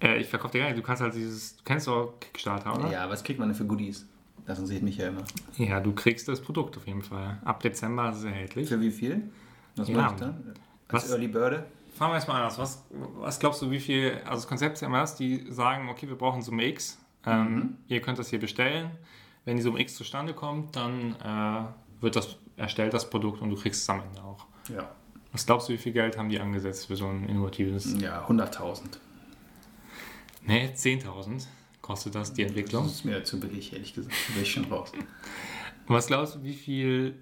Äh, ich verkaufe dir gar nicht, du kannst halt dieses, du kennst doch Kickstarter, oder? Ja, was kriegt man denn für Goodies? Das interessiert mich ja immer. Ja, du kriegst das Produkt auf jeden Fall. Ab Dezember ist es erhältlich. Für wie viel? Was Ja. mache ich dann? Als Was- Early Bird? Fangen wir erstmal anders. Was, was glaubst du, wie viel, also das Konzept ist ja immer das, die sagen, okay, wir brauchen Summe X, ähm, ihr könnt das hier bestellen. Wenn die Summe X zustande kommt, dann äh, wird das erstellt, das Produkt, und du kriegst es am Ende auch. Ja. Was glaubst du, wie viel Geld haben die angesetzt für so ein innovatives? Ja, 100.000. Nee, 10.000 kostet das die Entwicklung. Das ist mir zu billig, ehrlich gesagt. Da bin ich schon raus. Was glaubst du, wie viel,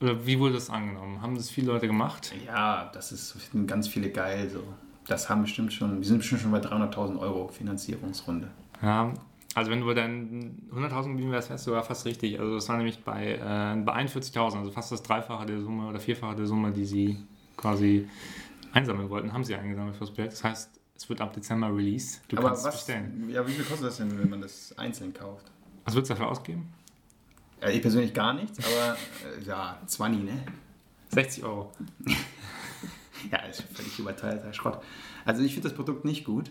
oder wie wurde das angenommen? Haben das viele Leute gemacht? Ja, das ist finden ganz viele geil. So. Das haben bestimmt schon, wir sind bestimmt schon bei 300.000 Euro Finanzierungsrunde. Ja, also wenn du bei deinen 100.000 geblieben wärst, wärst du sogar fast richtig. Also das war nämlich bei, äh, bei 41.000, also fast das Dreifache der Summe oder Vierfache der Summe, die sie quasi einsammeln wollten, haben sie eingesammelt fürs Projekt. Das heißt, es wird ab Dezember released. Du Aber kannst es was, bestellen. ja, wie viel kostet das denn, wenn man das einzeln kauft? Was würdest du dafür ausgeben? Ja, ich persönlich gar nichts, aber äh, ja, 20, ne? 60 Euro. [laughs] Ja, ist völlig überteilter Schrott. Also ich finde das Produkt nicht gut,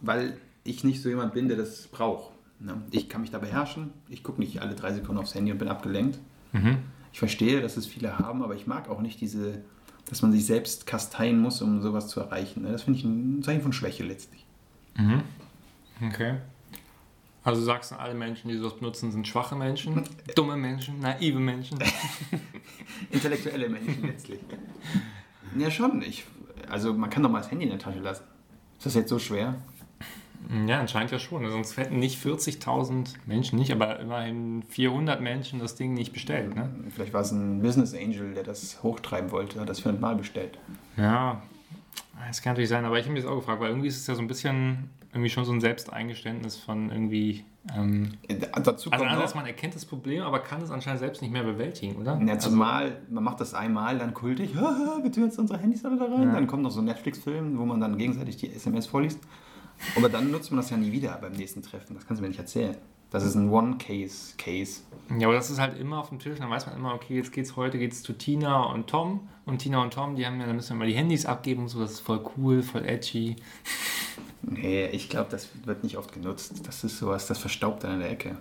weil ich nicht so jemand bin, der das braucht. Ne? Ich kann mich da beherrschen. Ich gucke nicht alle drei Sekunden aufs Handy und bin abgelenkt. Mhm. Ich verstehe, dass es viele haben, aber ich mag auch nicht diese, dass man sich selbst kasteien muss, um sowas zu erreichen. ne? Das finde ich ein Zeichen von Schwäche letztlich. Mhm. Okay. Also du sagst, alle Menschen, die sowas benutzen, sind schwache Menschen, [laughs] dumme Menschen, naive Menschen. [laughs] Intellektuelle Menschen letztlich. Ja, schon. Ich, also man kann doch mal das Handy in der Tasche lassen. Ist das jetzt so schwer? Ja, anscheinend ja schon. Sonst hätten nicht 40.000 Menschen nicht, aber immerhin 400 Menschen das Ding nicht bestellt. Ne? Vielleicht war es ein Business Angel, der das hochtreiben wollte, hat das für ein Mal bestellt. Ja, das kann natürlich sein, aber ich habe mich das auch gefragt, weil irgendwie ist es ja so ein bisschen irgendwie schon so ein Selbsteingeständnis von irgendwie. Ähm, Äh, Dazu also kommt einerseits, noch, man erkennt das Problem, aber kann es anscheinend selbst nicht mehr bewältigen, oder? ja, also, zumal man macht das einmal, dann kultig, [laughs] wir tun jetzt unsere Handys alle da rein. Ja. Dann kommt noch so ein Netflix-Film, wo man dann gegenseitig die SMS vorliest. Aber dann nutzt man das ja nie wieder beim nächsten Treffen. Das kannst du mir nicht erzählen. Das ist ein One-Case-Case. Ja, aber das ist halt immer auf dem Tisch. Dann weiß man immer, okay, jetzt geht's heute geht's zu Tina und Tom. Und Tina und Tom, die haben ja, dann müssen wir mal die Handys abgeben und so. Das ist voll cool, voll edgy. Nee, ich glaube, das wird nicht oft genutzt. Das ist sowas, das verstaubt dann in der Ecke.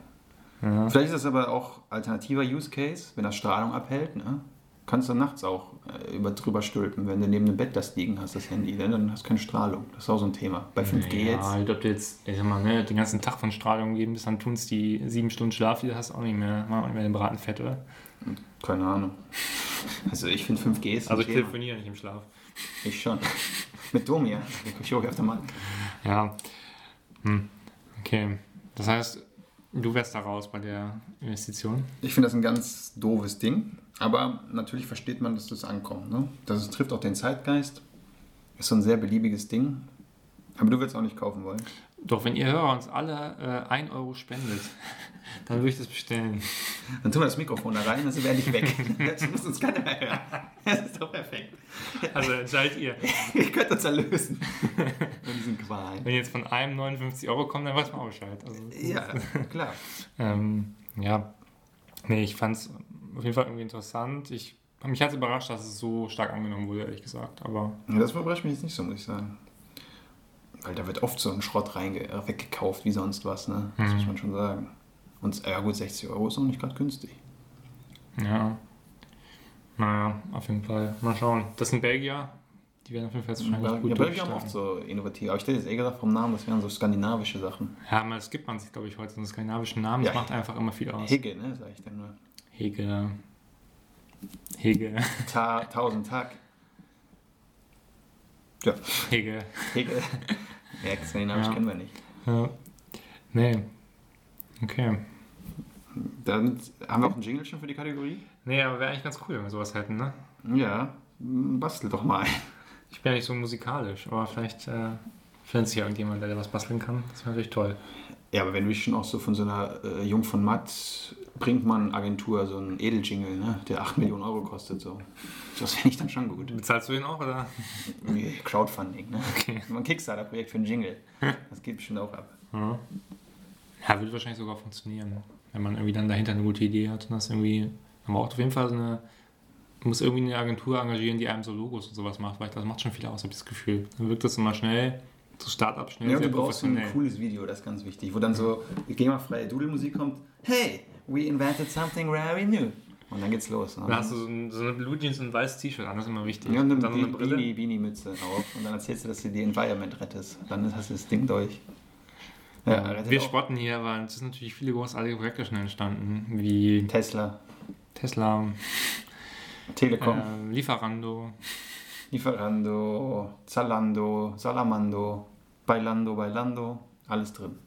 Ja. Vielleicht ist das aber auch alternativer Use Case, wenn das Strahlung abhält. Ne? Kannst du nachts auch äh, über, drüber stülpen, wenn du neben dem Bett das liegen hast, das Handy. Denn dann hast du keine Strahlung. Das ist auch so ein Thema. Bei 5G ja, jetzt. halt, ob du jetzt, ich sag mal, ne, den ganzen Tag von Strahlung geben bist, dann tun es die sieben Stunden Schlaf, die du hast, auch nicht mehr, auch nicht mehr den Braten fett, oder? Keine Ahnung. [laughs] Also ich finde 5G ist ein Also ich Thema. telefoniere nicht im Schlaf. Ich schon. Mit Domir. Ich auf der Mann. Ja. Hm. Okay. Das heißt, du wärst da raus bei der Investition. Ich finde das ein ganz doofes Ding, aber natürlich versteht man, dass das ankommt. Ne? Das trifft auch den Zeitgeist. Ist so ein sehr beliebiges Ding. Aber du willst auch nicht kaufen wollen. Doch wenn ihr Hörer uns alle äh, 1 Euro spendet, [laughs] dann würde ich das bestellen. Dann tun wir das Mikrofon da rein, dann sind wir endlich weg. Das muss uns keiner mehr hören. Das ist doch perfekt. Also entscheidet ihr. [laughs] Ihr könnt uns erlösen. Von diesen Qualen. Wenn jetzt von einem 59 Euro kommt, dann weiß man auch Bescheid. Also, Ja, klar. [laughs] Ähm, ja, nee, ich fand es auf jeden Fall irgendwie interessant. Ich, mich hat es überrascht, dass es so stark angenommen wurde, ehrlich gesagt. Aber Ja, das überrascht mich jetzt nicht so, muss ich sagen. Weil da wird oft so ein Schrott reinge äh, weggekauft wie sonst was, ne? Das Mhm. muss man schon sagen. Und ja gut, 60 Euro ist auch nicht gerade günstig. ja, naja, auf jeden Fall. Mal schauen. Das sind Belgier. Die werden auf jeden Fall jetzt wahrscheinlich Ja, gut Belgier haben oft so innovativ. Aber ich hätte jetzt eh gesagt vom Namen, das wären so skandinavische Sachen. Ja, aber das gibt man sich, glaube ich, heute. So einen skandinavischen Namen, das Ja. macht einfach immer viel aus. Hegge, ne, sag ich dann nur. Hege. Hege. Ta tausend Tag. Ja, Hege. Hegge. Ja, skandinavisch Ja. kennen wir nicht. Ja. Nee. Okay. Dann haben wir auch einen Jingle schon für die Kategorie? Nee, aber wäre eigentlich ganz cool, wenn wir sowas hätten, ne? Ja, bastel doch mal. Ich bin ja nicht so musikalisch, aber vielleicht äh, findet sich ja irgendjemand, der was basteln kann. Das wäre natürlich toll. Ja, aber wenn du dich schon auch so von so einer äh, Jung von Matt Brinkmann Agentur, so ein Edeljingle, ne, der 8 Millionen Euro kostet, so. Das finde ich dann schon gut. Bezahlst du den auch, oder? Irgendwie Crowdfunding, ne? Okay. Ein Kickstarter-Projekt für einen Jingle. Das geht bestimmt auch ab. Ja. ja, würde wahrscheinlich sogar funktionieren, wenn man irgendwie dann dahinter eine gute Idee hat und das irgendwie. Man braucht auf jeden Fall so eine. Man muss irgendwie eine Agentur engagieren, die einem so Logos und sowas macht, weil das macht schon viel aus, habe ich das Gefühl. Dann wirkt das immer schnell, so Start-up schnell, Ja, du brauchst so ein cooles Video, das ist ganz wichtig, wo dann so GEMA-freie Doodle-Musik kommt. Hey, we invented something very new. Und dann geht's los. Ne? Da hast du so, ein, so eine Blue Jeans und ein weißes T-Shirt an, das ist immer wichtig. ja, und und dann dann eine Brille. Beanie, Beanie-Mütze auf. Und dann erzählst du, dass du die Environment rettest. Dann hast du das Ding durch. Ja, rettet Wir auch spotten hier, aber es sind natürlich viele großartige Projekte schon entstanden, wie Tesla, Tesla, Telekom, äh, Lieferando. Lieferando, Zalando, Salamando, Bailando, Bailando, alles drin.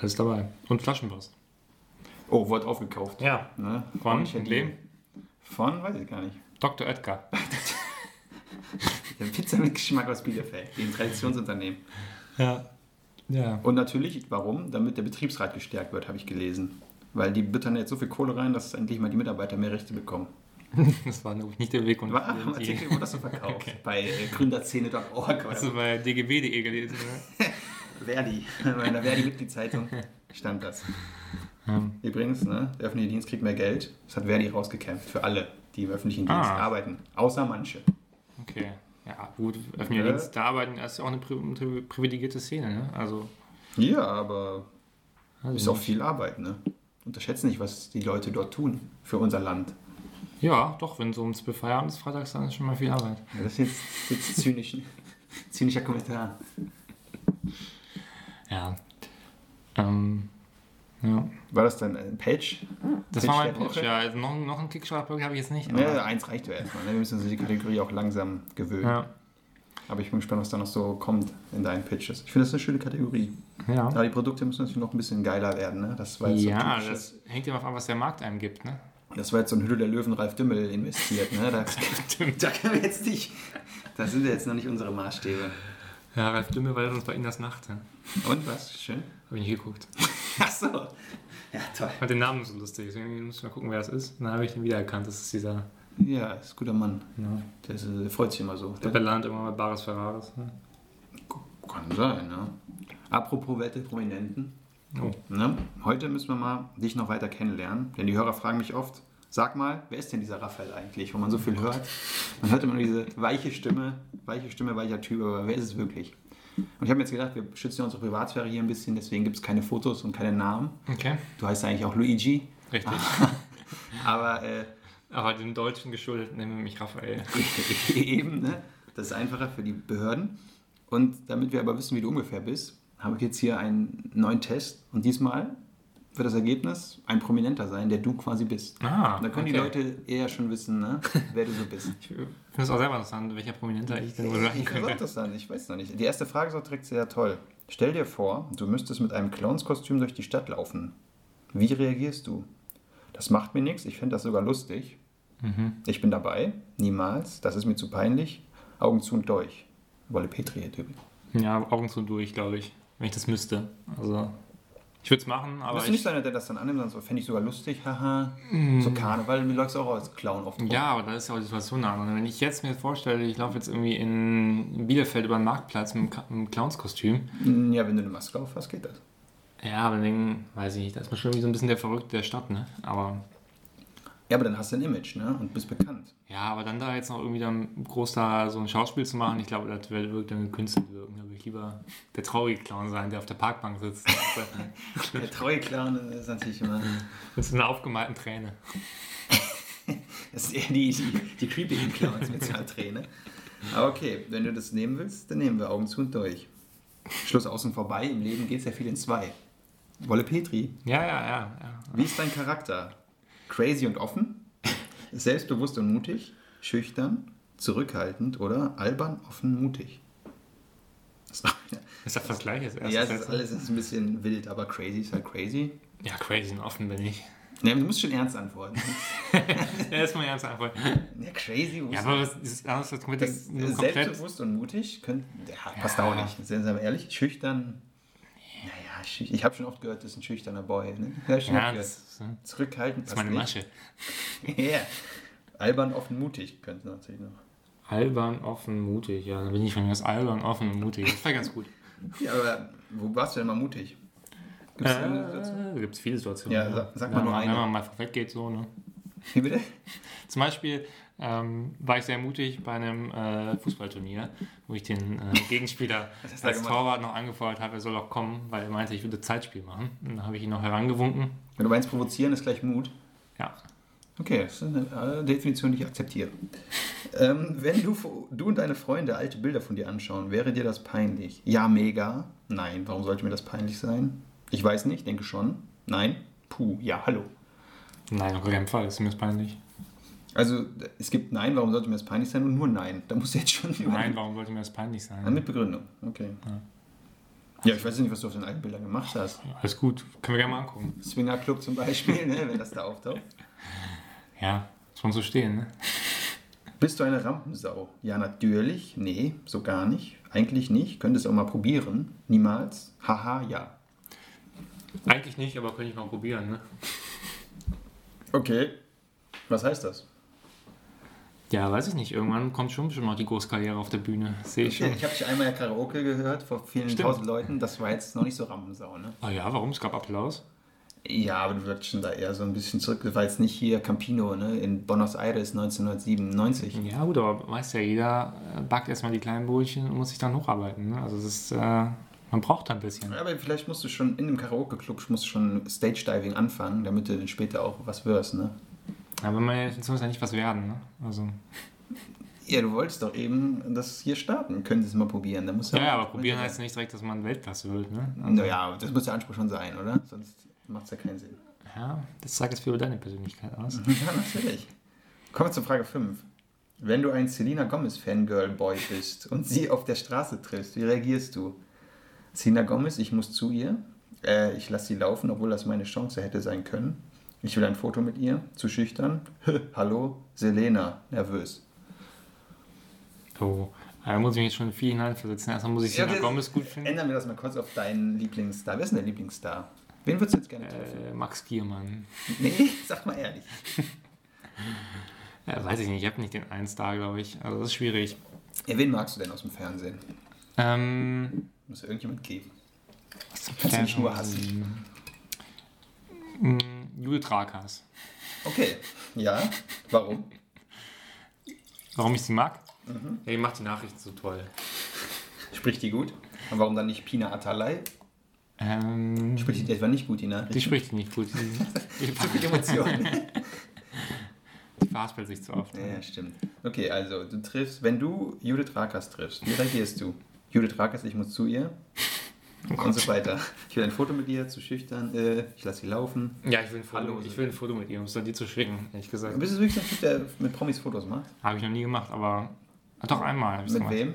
Alles dabei. Und Flaschenpost. Oh, wurde aufgekauft. Ja. Ne? Von wem? Von, weiß ich gar nicht. Dr. Oetker. [laughs] Der Pizza mit Geschmack aus Bielefeld, dem Traditionsunternehmen. Ja. Ja. Und natürlich, warum? Damit der Betriebsrat gestärkt wird, habe ich gelesen. Weil die buttern jetzt so viel Kohle rein, dass endlich mal die Mitarbeiter mehr Rechte bekommen. [laughs] Das war glaube ich, nicht der Weg. Und War im die, Artikel wurde das so verkauft. [laughs] Okay. Bei äh, gründerszene.org hast du bei dgb.de gelesen, oder? Verdi. Bei der Verdi-Mitgliedszeitung stand das. Ja. Übrigens, ne, der öffentliche Dienst kriegt mehr Geld. Das hat Verdi rausgekämpft für alle, die im öffentlichen Dienst Ah. arbeiten. Außer manche. Okay. Ja, gut, öffentlicher Ja. Dienst, da arbeiten, das ist ja auch eine pri pri privilegierte Szene, ne? Also, Ja, aber also ist auch viel Arbeit, ne? Unterschätzen nicht, was die Leute dort tun für unser Land. Ja, doch, wenn so ums Feierabend ist Freitags, dann ist schon mal viel Arbeit. Ja, das ist jetzt, jetzt zynisch, zynischer Kommentar. Ja. Ähm, ja. War das dann ein Page? Das Pitch war mein Pitch, Woche? ja. Also noch, noch einen Kickstarter-Projekt habe ich jetzt nicht. Ja, eins reicht ja erstmal. Ne? Wir müssen uns an die Kategorie auch langsam gewöhnen. ja. Aber ich bin gespannt, was da noch so kommt in deinen Pitches. Ich finde, das eine schöne Kategorie. Ja. Aber die Produkte müssen natürlich noch ein bisschen geiler werden. Ne? Das, war jetzt so Ja, typisches- das hängt ja davon ab, was der Markt einem gibt, ne? das war jetzt so ein Hülle der Löwen Ralf Dümmel investiert. Ne? Da, [laughs] [laughs] da können wir jetzt nicht. Da sind jetzt noch nicht unsere Maßstäbe. Ja, Ralf Dümmel war sonst bei Ihnen das Nacht. Ja. Und was? Schön. Habe ich nicht geguckt. [laughs] Ach so. Ja, toll. Ich fand den Namen so lustig, deswegen muss ich mal gucken, wer es ist. Und dann habe ich ihn wiedererkannt. Das ist dieser. Ja, ist ein guter Mann. Ja. Der, ist, der freut sich immer so. Der, der immer bei Bares Ferraris. Ne? Kann sein, ne? Apropos Welt der Prominenten. Oh. Ne? Heute müssen wir mal dich noch weiter kennenlernen, denn die Hörer fragen mich oft, sag mal, wer ist denn dieser Raphael eigentlich, wo man so viel hört? Man hört immer nur diese weiche Stimme, weiche Stimme, weicher Typ, aber wer ist es wirklich? Und ich habe mir jetzt gedacht, wir schützen ja unsere Privatsphäre hier ein bisschen, deswegen gibt es keine Fotos und keine Namen. Okay, Du heißt eigentlich auch Luigi, richtig. [laughs] aber äh, Aber dem Deutschen geschuldet nennen wir mich Raphael. [laughs] eben, ne? das ist einfacher für die Behörden. Und damit wir aber wissen, wie du ungefähr bist, habe ich jetzt hier einen neuen Test und diesmal wird das Ergebnis ein Prominenter sein, der du quasi bist. Ah, Da können die okay. Leute eher schon wissen, ne? wer du so bist. Ich finde es auch selber interessant, welcher Prominenter ich denn wohl sein Ich weiß könnte. das dann, ich weiß noch nicht. Die erste Frage ist auch direkt sehr toll. Stell dir vor, du müsstest mit einem Clownskostüm durch die Stadt laufen. Wie reagierst du? Das macht mir nichts, ich finde das sogar lustig. Mhm. Ich bin dabei, niemals, das ist mir zu peinlich. Augen zu und durch. Wolle Petri hier übrigens. Ja, Augen zu und durch, glaube ich, wenn ich das müsste. Also, ich würde es machen, aber Bist du nicht ich, so einer, der das dann annimmt, sondern so, fände ich sogar lustig, haha. So Karneval, mir läufst du auch als Clown oft rum. ja, aber da ist ja auch die Situation eine andere. Wenn ich jetzt mir vorstelle, ich laufe jetzt irgendwie in Bielefeld über den Marktplatz mit einem Ka- mit einem Clownskostüm, Ja, wenn du eine Maske auf hast, geht das. ja, aber dann weiß ich nicht, da ist man schon irgendwie so ein bisschen der Verrückte der Stadt, ne? Aber Ja, aber dann hast du ein Image, ne? Und bist bekannt. ja, aber dann da jetzt noch irgendwie dann groß da so ein Schauspiel zu machen, ich glaube, das wird wirklich dann gekünstelt wirken. Da würde ich lieber der traurige Clown sein, der auf der Parkbank sitzt. [laughs] [laughs] Der treue Clown ist natürlich immer. mit so einer aufgemalten Träne. [laughs] Das ist eher die, die, die creepigen Clowns mit so einer Träne. Aber okay, wenn du das nehmen willst, dann nehmen wir Augen zu und durch. Schluss außen vorbei, im Leben geht es ja viel in zwei. Wolle Petri, Ja, ja, ja. ja. wie ist dein Charakter? Crazy und offen? [laughs] Selbstbewusst und mutig? Schüchtern? Zurückhaltend oder albern, offen, mutig? Das Ist das das Gleiche? Das ja, erste es ist alles ist ein bisschen wild, aber crazy ist halt crazy. Ja, crazy und offen bin ich. Ne, du musst schon ernst antworten. [laughs] Ja, mal ernst einfach. Ja, crazy. Ja, aber was ist anders als komplett, das, selbstbewusst und mutig können, ja, passt auch nicht. Sind wir ehrlich? Schüchtern. Ich habe schon oft gehört, das ist ein schüchterner Boy. Ne? [laughs] Ja, das ist, ne, Zurückhaltend das ist meine Masche. [laughs] Ja. Albern, offen, mutig könnte natürlich noch. Albern, offen, mutig. Ja, dann bin ich von mir aus albern, offen und mutig. Das war ganz gut. [laughs] Ja, aber wo warst du denn mal mutig? Gibt's Äh, eine Situation? da gibt es viele Situationen. Ja, sag- sag mal wenn nur man, eine. Wenn man mal vorweg geht, so, ne? Wie bitte? Zum Beispiel ähm, war ich sehr mutig bei einem äh, Fußballturnier, wo ich den äh, [laughs] Gegenspieler als? Torwart noch angefordert habe, er soll auch kommen, weil er meinte, ich würde Zeitspiel machen. Und dann habe ich ihn noch herangewunken. Wenn du meinst, provozieren ist gleich Mut. Ja, Okay, das ist eine Definition, die ich akzeptiere. [laughs] Ähm, wenn du, du und deine Freunde alte Bilder von dir anschauen, wäre dir das peinlich? Ja, mega. Nein, warum sollte mir das peinlich sein? Ich weiß nicht, denke schon. Nein. Puh, ja, hallo. nein, auf keinen Fall, ist mir das peinlich. Also es gibt Nein, warum sollte mir das peinlich sein? Und nur Nein. Da muss jetzt schon Nein, warum sollte mir das peinlich sein? Ah, Mit Begründung, okay. Ja, ich weiß nicht, was du auf den alten Bildern gemacht hast. Alles gut, können wir gerne mal angucken. Swingerclub zum Beispiel, ne, wenn das da auftaucht. Ja, muss man so stehen, ne? Bist du eine Rampensau? Ja, natürlich. Nee, so gar nicht. Eigentlich nicht. Könntest auch mal probieren. Niemals. Haha, ja. Eigentlich nicht, aber könnte ich mal probieren, ne? Okay. Was heißt das? Ja, weiß ich nicht. Irgendwann kommt schon schon noch die Großkarriere auf der Bühne. Sehe ich schon. ich habe dich einmal ja Karaoke gehört vor vielen Stimmt. tausend Leuten. Das war jetzt noch nicht so Rampensau, ne? Ah ja, warum? Es gab Applaus. Ja, aber du wirst schon da eher so ein bisschen zurück. Das war jetzt nicht hier Campino, ne? In Buenos Aires 1997. Ja, gut, aber weiß ja jeder, äh, backt erstmal die kleinen Brötchen und muss sich dann hocharbeiten. Ne? Also, es ist, äh, man braucht da ein bisschen. Aber vielleicht musst du schon in dem Karaoke-Club musst du schon Stage-Diving anfangen, damit du dann später auch was wirst, ne? Aber man muss ja nicht was werden. Ne? Also, Ja, du wolltest doch eben das hier starten. Können Sie es mal probieren? Da musst du ja, aber probieren heißt nicht direkt, dass man Weltklasse wird. Ne? Also, Naja, das muss der Anspruch schon sein, oder? Sonst macht es ja keinen Sinn. ja, das zeigt jetzt viel über deine Persönlichkeit aus. [laughs] Ja, natürlich. Kommen wir zur Frage 5. Wenn du ein Selena Gomez Fangirl-Boy bist und sie auf der Straße triffst, wie reagierst du? Selena Gomez, ich muss zu ihr. Äh, ich lasse sie laufen, obwohl das meine Chance hätte sein können. Ich will ein Foto mit ihr. Zu schüchtern. [laughs] Hallo, Selena. Nervös. Oh, da muss ich mich jetzt schon viel hineinversetzen. Erstmal muss ich Ja, Selena wir- Gomez gut finden. Ändern wir das mal kurz auf deinen Lieblingsstar. Wer ist denn dein Lieblingsstar? Wen würdest du jetzt gerne treffen? Äh, Max Giermann. Nee, [laughs] sag mal ehrlich. [laughs] Ja, weiß ich nicht, ich habe nicht den einen Star, glaube ich. Also das ist schwierig. Ja, wen magst du denn aus dem Fernsehen? Ähm, Muss ja irgendjemand geben. Kannst du nicht nur hassen. Judith Rakas. Okay. Ja. Warum? Warum ich sie mag? Ja, die macht die Nachrichten so toll. Spricht die gut? Und warum dann nicht Pina Atalay? Ähm, Spricht die etwa nicht gut, die Nachricht? die spricht nicht gut. Die, [laughs] Zu viel Emotionen. die verhaspelt sich zu oft. ja, stimmt. Okay, also du triffst, wenn du Judith Rakas triffst, wie reagierst du? Judith Rakas, ich muss zu ihr. Und so weiter. Ich will ein Foto mit ihr, zu schüchtern, äh, ich lasse sie laufen. Ja, ich will ein Foto, Hallo. ich will ein Foto mit ihr, um es dann dir zu schicken, ehrlich gesagt. Bist du wirklich so ein Typ, der mit Promis Fotos macht? Habe ich noch nie gemacht, aber ah, doch einmal Mit gemacht. wem?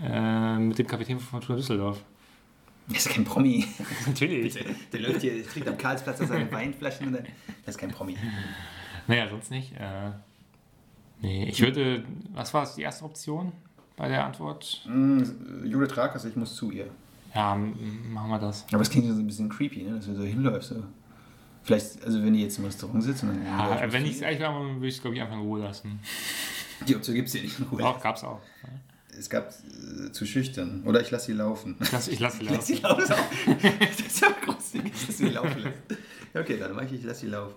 Äh, mit dem Kapitän von Fortuna Düsseldorf. Der ist kein Promi. [laughs] Natürlich. Der läuft hier, trinkt am Karlsplatz aus seinen [laughs] Weinflaschen und dann, der ist kein Promi. Naja, sonst nicht. Äh, nee, ich würde. Was war das, die erste Option bei der Antwort? Mm, Judith Rakas, ich muss zu ihr. Ja, machen wir das. Aber es klingt so ein bisschen creepy, ne? dass du so hinläufst. So. Vielleicht, also wenn die jetzt im Restaurant sitzt und dann. Ja, wenn ich es ehrlich wäre, würde ich es, glaube ich, einfach in Ruhe lassen. Die Option gibt es hier nicht in Ruhe. Auch, gab's auch. Es gab äh, zu schüchtern. Oder ich lasse sie laufen. Ich lasse ich lass sie [laughs] Ich lasse sie laufen. laufen. Das ist ja großzügig, dass sie laufen lässt. Okay, dann mache ich, ich lasse sie laufen.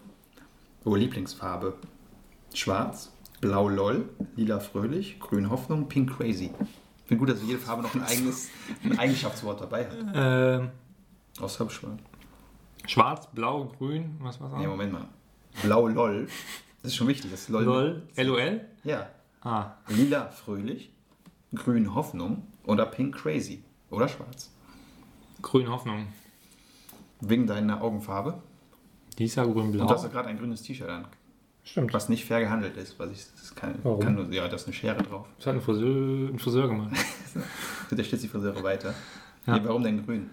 Oh, Lieblingsfarbe. Schwarz, blau lol, lila fröhlich, grün Hoffnung, pink crazy. Ich finde gut, dass jede Farbe noch ein eigenes ein Eigenschaftswort dabei hat. Ähm, Außer Schwarz. schwarz, blau, grün, was war's Nee, auch? Moment mal. Blau lol. Das ist schon wichtig. Das ist lol. LOL, LOL? Ja. Ah, Lila fröhlich, grün Hoffnung oder pink crazy. Oder schwarz. grün Hoffnung. Wegen deiner Augenfarbe. Die ist ja grün-blau. Und du hast ja gerade ein grünes T-Shirt an. Stimmt. Was nicht fair gehandelt ist, was ich das kann, Warum? kann nur, ja, da ist eine Schere drauf. Das hat ein Friseur, ein Friseur gemacht. [laughs] Der steht die Friseure weiter. Ja. Nee, warum denn grün?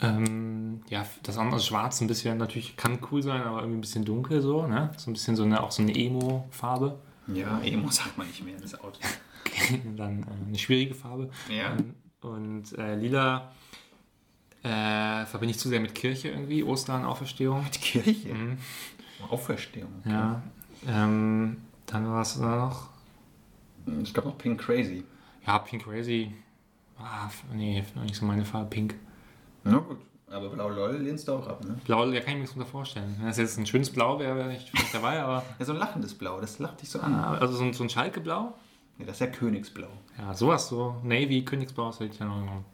Ähm, ja, das andere Schwarz ein bisschen natürlich kann cool sein, aber irgendwie ein bisschen dunkel so, ne? So ein bisschen so eine, auch so eine Emo-Farbe. Ja, Emo sagt man nicht mehr, das Auto. [laughs] Dann äh, eine schwierige Farbe. Ja. Ähm, und äh, lila äh, verbinde ich zu sehr mit Kirche irgendwie, Ostern, Auferstehung. Die Kirche. Mhm. Auferstehung. okay. Ja. Ähm, dann war es noch. Ich glaube noch Pink Crazy. Ja, Pink Crazy. Ah, nee, nicht so meine Farbe, Pink. Na gut, aber Blau LOL lehnst du auch ab, ne? Blau, da kann ich mir nichts drunter vorstellen. Wenn das jetzt ein schönes Blau wäre, wäre ich vielleicht dabei, aber. [laughs] Ja, so ein lachendes Blau, das lacht dich so an. Ah, Also so ein, so ein Schalke-Blau? Ja, das ist ja Königsblau. Ja, sowas so. Navy, Königsblau, das hätte ich dann auch genommen.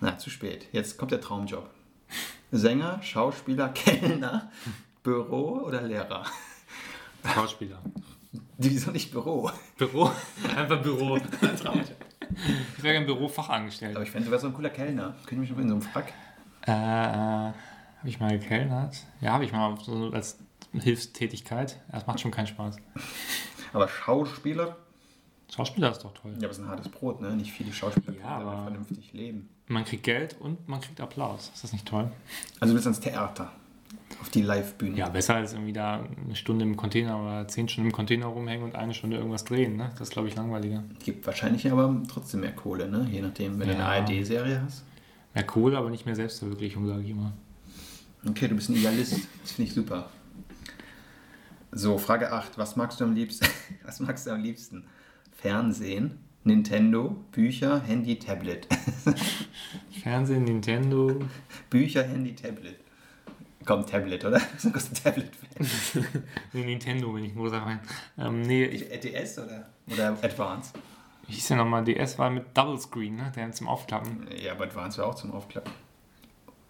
Na, zu spät. Jetzt kommt der Traumjob. Sänger, Schauspieler, [laughs] Kellner, Büro oder Lehrer? Schauspieler. Wieso nicht Büro? Büro? Einfach Büro. ich wäre gerne Bürofachangestellt. Aber ich fände, du wärst so ein cooler Kellner. Könnte ich mich schon in so einem Frack. Äh, äh, habe ich mal gekellnert? Ja, habe ich mal so als Hilfstätigkeit. Das macht schon keinen Spaß. Aber Schauspieler? Schauspieler ist doch toll. Ja, aber es ist ein hartes Brot, ne? Nicht viele Schauspieler Ja, können vernünftig leben. Man kriegt Geld und man kriegt Applaus. Ist das nicht toll? Also du willst ans Theater. Auf die Live-Bühne. Ja, besser als irgendwie da eine Stunde im Container oder zehn Stunden im Container rumhängen und eine Stunde irgendwas drehen. Ne? Das ist, glaube ich, langweiliger. Gibt wahrscheinlich aber trotzdem mehr Kohle, ne? Je nachdem, wenn du Ja. eine ARD-Serie hast. Mehr Kohle, aber nicht mehr Selbstverwirklichung, sage ich immer. Okay, du bist ein Idealist. Das finde ich super. So, Frage 8. Was magst du am liebsten? [laughs] Was magst du am liebsten? Fernsehen, Nintendo, Bücher, Handy, Tablet. [laughs] Fernsehen, Nintendo. Bücher, Handy, Tablet. Komm, Tablet, oder? [laughs] Du bist ein. Nee, [laughs] Nintendo bin ich ein großer Fan. Ähm, nee, ich, ETS oder, oder Advance? wie hieß ja nochmal? DS war mit Double Screen, ne? Der zum Aufklappen. Ja, aber Advance wäre auch zum Aufklappen.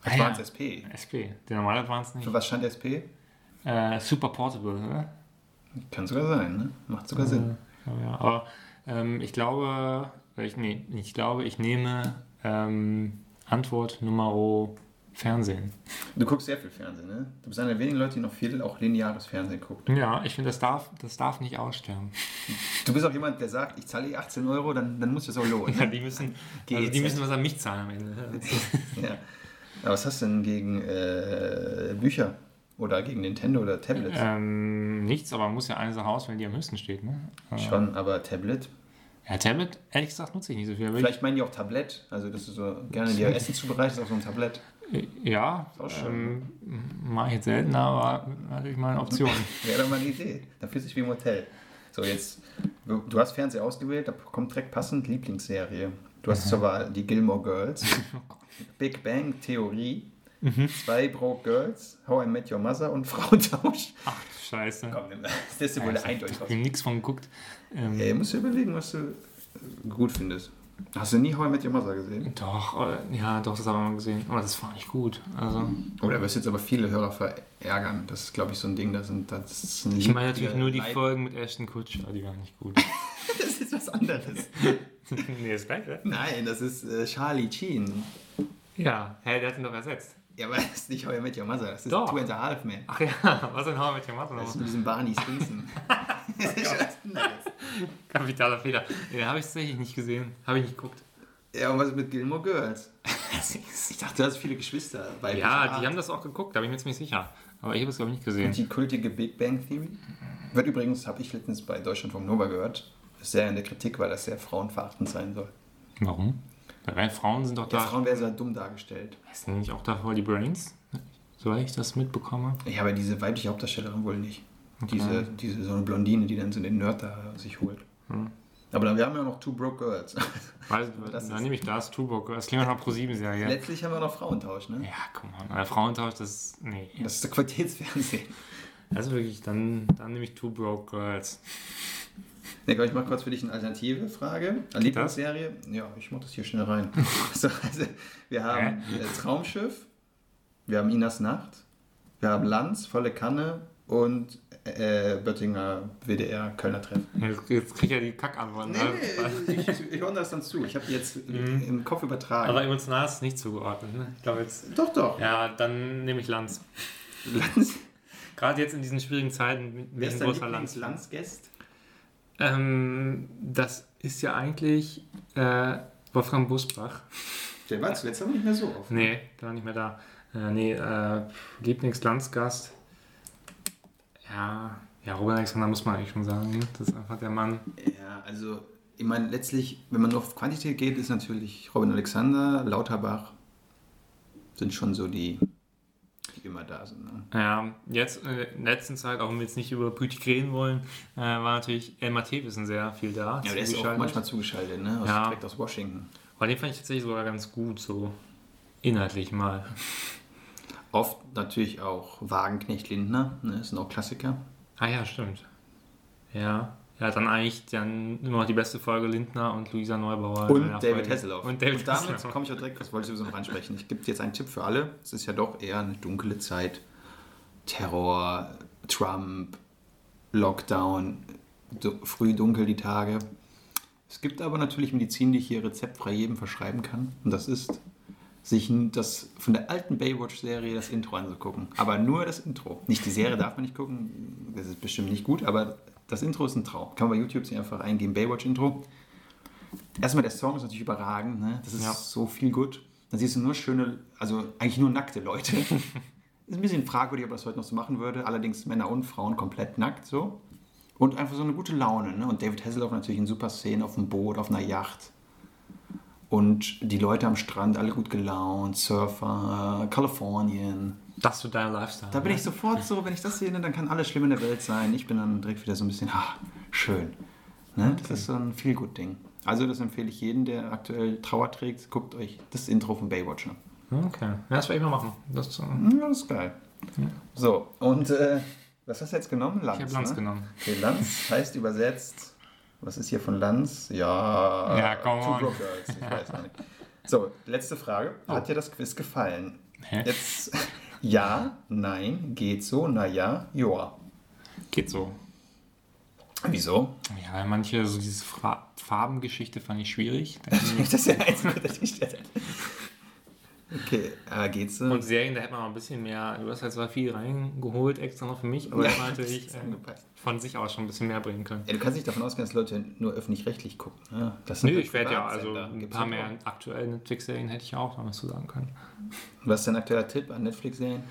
Ah, Advance ja. SP. SP. Der normale Advance nicht. Für was stand SP? Äh, Super Portable, ne? Kann sogar sein, ne? Macht sogar Sinn. Ja, ja. Aber ähm, ich glaube, ich, nee, ich glaube, ich nehme ähm, Antwort Nummer Fernsehen. Du guckst sehr viel Fernsehen, ne? Du bist einer der wenigen Leute, die noch viel auch lineares Fernsehen guckt. Ja, ich finde, das darf, das darf nicht aussterben. Du bist auch jemand, der sagt, ich zahle eh 18 Euro, dann, dann muss das auch lohnen. Ja, Ne? die müssen, also die müssen was an mich zahlen am Ende. ja. Aber was hast du denn gegen äh, Bücher? Oder gegen Nintendo oder Tablets? ähm, nichts, aber man muss ja eine Sache auswählen, die am höchsten steht. Ne? Äh, Schon, aber Tablet? Ja, Tablet, ehrlich gesagt, nutze ich nicht so viel. Vielleicht meinen die auch Tablett, also dass du so gerne dir Essen zubereitest auf so einem Tablett. Ich, ja, ähm, mache ich jetzt seltener, aber natürlich mal eine Option. [laughs] Wäre doch mal eine Idee. Dann fühlst du dich wie im Hotel. So, jetzt, du hast Fernseher ausgewählt, da kommt direkt passend Lieblingsserie. Du hast zur Wahl die Gilmore Girls, [laughs] Big Bang Theorie, zwei Broke Girls, How I Met Your Mother und [laughs] Frauentausch. Ach, Scheiße. Komm, nimm- das ist wohl ich eindeutig habe raus. nichts von geguckt. Ähm, Ey, musst du überlegen, was du gut findest. Hast du nie I Met Your Mother gesehen? Doch, äh, ja, doch, das haben wir mal gesehen. Aber das war nicht gut. Also, Oh, da wirst du jetzt aber viele Hörer verärgern. Das ist, glaube ich, so ein Ding, das sind das ist ein ich meine natürlich nur die Leid- Folgen mit Ashton Kutcher, die waren nicht gut. [laughs] Das ist was anderes. [laughs] nee, das gleiche. Nein, das ist äh, Charlie Sheen. Ja, hä, der hat ihn doch ersetzt. Ja, aber [laughs] das ist nicht I Met Your Mother, das ist Doch. Two and a Half Man. Ach ja, was denn How mit Your Mother Das ist mit diesem Barney Stinson. ist anderes. [laughs] Kapitaler Fehler. Den habe ich tatsächlich nicht gesehen. Habe ich nicht geguckt. Ja, und was ist mit Gilmore Girls? [laughs] Ich dachte, du hast viele Geschwister. weibliche Ja, Art. die haben das auch geguckt, da bin ich mir ziemlich sicher. Aber ich habe es, glaube ich, nicht gesehen. Und die kultige Big Bang Theory? Wird übrigens, habe ich letztens bei Deutschlandfunk Nova gehört, ist sehr in der Kritik, weil das sehr frauenverachtend sein soll. Warum? Weil Frauen sind doch Ja, da. Frauen werden sehr dumm dargestellt. Sind nicht auch da voll die Brains? Soweit ich das mitbekomme. Ja, aber diese weibliche Hauptdarstellerin wohl nicht. Okay. Diese, diese so eine Blondine, die dann so den Nerd da sich holt. Hm. Aber dann, wir haben ja noch Two Broke Girls. [laughs] Weil, Das dann nehme ich das, Tuborg. Das klingt nach Pro 7 Serie. Letztlich haben wir noch Frauentausch, ne? Ja, komm on. Der Frauentausch, das. Nee. Das ist der Qualitätsfernsehen. Also wirklich, dann, dann nehme ich Two Broke Girls. Ne, ich mach kurz für dich eine alternative Frage. Eine Lieblingsserie? Ja, ich mach das hier schnell rein. [laughs] so, also, wir haben äh, Traumschiff, wir haben Inas Nacht, wir haben Lanz, volle Kanne und äh, Böttinger WDR Kölner Treff. Jetzt, jetzt krieg ich ja die Kackantwort. Nee, ne? nee, ich, ich, ich ordne das dann zu. Ich habe die jetzt im Kopf übertragen. Aber emotional ist es nicht zugeordnet. Ne? Ich glaube jetzt. doch, doch. Ja, dann nehme ich Lanz. Lanz, Gerade jetzt in diesen schwierigen Zeiten wer ist ein dein großer Lanz. Lieblings-Lanz-Guest? Ähm, das ist ja eigentlich äh, Wolfgang Busbach. Der war zuletzt aber nicht mehr so oft. Nee, der war nicht mehr da. Äh, nee, äh, Lieblingslandsgast. Ja, ja, Robert Alexander muss man eigentlich schon sagen. ne? Das ist einfach der Mann. Ja, also ich meine, letztlich, wenn man nur auf Quantität geht, ist natürlich Robin Alexander, Lauterbach sind schon so die, die immer da sind. Ne? Ja, jetzt äh, in der letzten Zeit, auch wenn wir jetzt nicht über Politik reden wollen, äh, war natürlich Elmar Thewissen sehr viel da. Ja, der ist auch manchmal zugeschaltet, ne? Aus, Ja. Direkt aus Washington. Aber den fand ich tatsächlich sogar ganz gut, so inhaltlich mal. Oft natürlich auch Wagenknecht Lindner, ne? Das sind auch Klassiker. Ah ja, stimmt. Ja. Ja, dann eigentlich dann immer noch die beste Folge Lindner und Luisa Neubauer. Und David Folge. Hasselhoff. Und David damit Hasselhoff. komme ich auch direkt, das wollte ich sowieso noch ansprechen. Ich gebe jetzt einen Tipp für alle. Es ist ja doch eher eine dunkle Zeit. Terror, Trump, Lockdown, du, früh dunkel die Tage. Es gibt aber natürlich Medizin, die ich hier rezeptfrei jedem verschreiben kann. Und das ist, sich das von der alten Baywatch-Serie das Intro anzugucken. Aber nur das Intro. Nicht die Serie darf man nicht gucken, das ist bestimmt nicht gut, aber das Intro ist ein Traum. Kann man bei YouTube sich einfach eingeben, Baywatch-Intro. Erstmal der Song ist natürlich überragend, ne? das ist Ja. so viel gut. Dann siehst du nur schöne, also eigentlich nur nackte Leute. [laughs] ist ein bisschen fragwürdig, ob das heute noch so machen würde. Allerdings Männer und Frauen komplett nackt so. Und einfach so eine gute Laune. Ne? Und David Hasselhoff natürlich in super Szenen auf dem Boot, auf einer Yacht. Und die Leute am Strand, alle gut gelaunt, Surfer, Kalifornien. Das für dein Lifestyle. Da bin ne? ich sofort so, wenn ich das sehe, dann kann alles schlimm in der Welt sein. Ich bin dann direkt wieder so ein bisschen, ah, schön. Ne? Das ist so ein viel gut Ding. Also das empfehle ich jedem, der aktuell Trauer trägt, guckt euch das Intro von Baywatch an. Okay. Ja, das werde ich mal machen. Das, äh, Ja, das ist geil. So, und äh, was hast du jetzt genommen? Lanz. ich habe Lanz ne? genommen. Okay, Lanz heißt übersetzt, was ist hier von Lanz? Ja, Ja, come Two. Broke Girls, ich weiß nicht. So, letzte Frage. Hat dir das Quiz gefallen? Hä? Jetzt ja, nein, geht so, naja, joa. Geht so. Wieso? Ja, weil manche, so diese Farbengeschichte fand ich schwierig. [laughs] das ist ja eins der Tischstelle. Okay, äh, geht's so? Und Serien, da hätte man mal ein bisschen mehr, du hast halt zwar viel reingeholt, extra noch für mich, aber Ja, hätte [laughs] man das natürlich ist äh, von sich aus schon ein bisschen mehr bringen können. Ja, du kannst nicht davon ausgehen, dass Leute nur öffentlich-rechtlich gucken. Ne? Das sind Nö, ich werde ja, also ein paar ja mehr auch. aktuelle Netflix-Serien hätte ich auch noch was zu sagen können. Was ist dein aktueller Tipp an Netflix-Serien?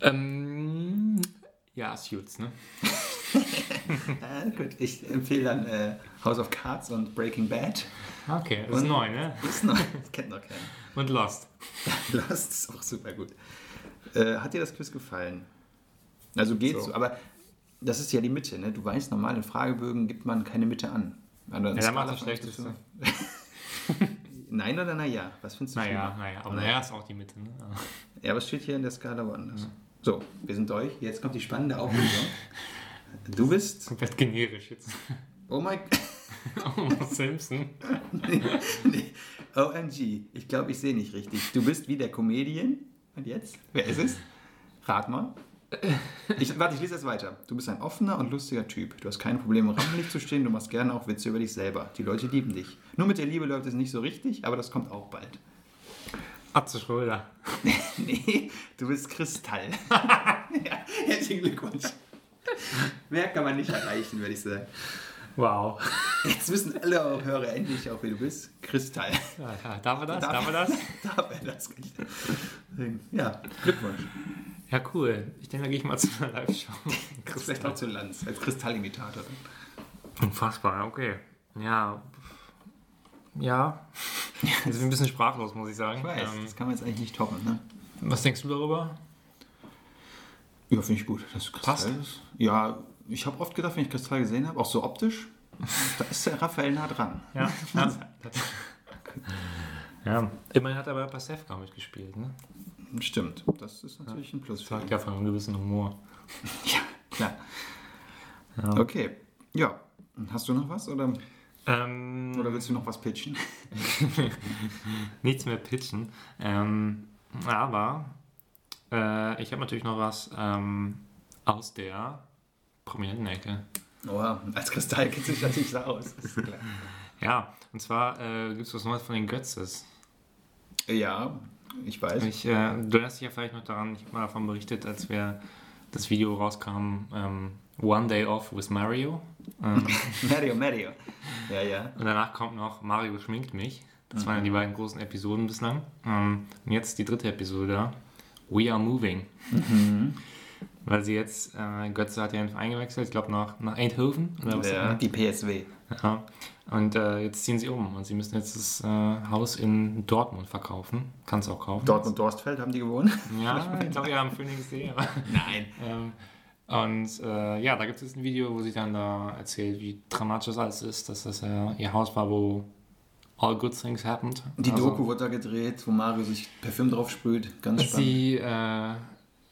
Ähm, ja, Suits, ne? [laughs] Ah, gut, ich empfehle dann äh, House of Cards und Breaking Bad. Okay, das ist Und- neu, ne? Ist noch, das kennt noch keiner. [laughs] Und Lost. [laughs] Lost ist auch super gut. Äh, hat dir das Quiz gefallen? Also geht's So. so. Aber das ist ja die Mitte, ne? Du weißt, normal in Fragebögen gibt man keine Mitte an. Also Ja, dann macht das Schlechteste. [laughs] Nein oder naja? Was findest du Naja, schlimmer? naja, aber naja ist auch die Mitte. Ne? Ja, was steht hier in der Skala woanders? So, wir sind durch. Jetzt kommt die spannende Auflösung. Du bist. Komplett generisch jetzt. Oh mein [laughs] Homer Simpson. nee, nee. OMG. Ich glaube, ich sehe nicht richtig. Du bist wie der Comedian. Und jetzt? Wer ist es? Rat mal. Ich, warte, ich lese jetzt weiter. Du bist ein offener und lustiger Typ. Du hast keine Probleme, im Rampenlicht zu stehen. Du machst gerne auch Witze über dich selber. Die Leute lieben dich. Nur mit der Liebe läuft es nicht so richtig, aber das kommt auch bald. Atze Schröder. [laughs] Nee, du bist Kristall. [laughs] ja, herzlichen Glückwunsch. [laughs] Mehr kann man nicht erreichen, würde ich sagen. Wow. Jetzt wissen alle Hörer endlich auch, wie du bist. Kristall. Ja, ja, darf er das? Darf- Darf er das? [laughs] Darf er das? Ja, Glückwunsch. Ja, cool. Ich denke, da gehe ich mal zu einer Live-Show. [laughs] Vielleicht auch zu Lanz, als Kristallimitator. Unfassbar, okay. Ja. Ja. Bin ich ein bisschen sprachlos, muss ich sagen. Ich weiß, Ähm, das kann man jetzt eigentlich nicht toppen. Ne? was denkst du darüber? Ja, finde ich gut. Das Kristall Passt. ist. Ja, ich habe oft gedacht, wenn ich Kristall gesehen habe, auch so optisch, [laughs] da ist der Raphael nah dran. Ja. ja. [laughs] ja. Immerhin hat er bei Pasewka mitgespielt, ne? Stimmt, das ist natürlich ein Plus. Sagt ja von einem gewissen Humor. [laughs] Ja, klar. Ja. Okay, ja. Hast du noch was oder, Ähm, oder willst du noch was pitchen? nichts mehr pitchen. Ähm, aber äh, ich habe natürlich noch was ähm, aus der prominenten Ecke. Oha, als Kristall kennt sich natürlich so aus. Ja, und zwar äh, gibt es was Neues von den Götzes. Ja, ich weiß. Ich, äh, du erinnerst dich ja vielleicht noch daran, ich habe mal davon berichtet, als wir das Video rauskam, ähm, One Day Off with Mario. Ähm, [laughs] Mario, Mario. Ja, ja. und danach kommt noch Mario schminkt mich. Das waren ja die beiden großen Episoden bislang. Ähm, und jetzt die dritte Episode, We Are Moving. [laughs] Weil sie jetzt, äh, Götze hat ja den Verein gewechselt, ich glaube nach, nach Eindhoven. Oder was ja die PSW. Ja. Und äh, jetzt ziehen sie um und sie müssen jetzt das äh, Haus in Dortmund verkaufen. Kann es auch kaufen. Dortmund-Dorstfeld haben die gewonnen? [laughs] Ja, ich glaube, ja, am Phoenix.de. aber- Nein. [laughs] Ähm, und äh, ja, da gibt es ein Video, wo sie dann da erzählt, wie dramatisch das alles ist, dass das ja ihr Haus war, wo all good things happened. Die Also, Doku wird da gedreht, wo Mario sich Parfüm drauf sprüht. Ganz spannend. Sie, äh,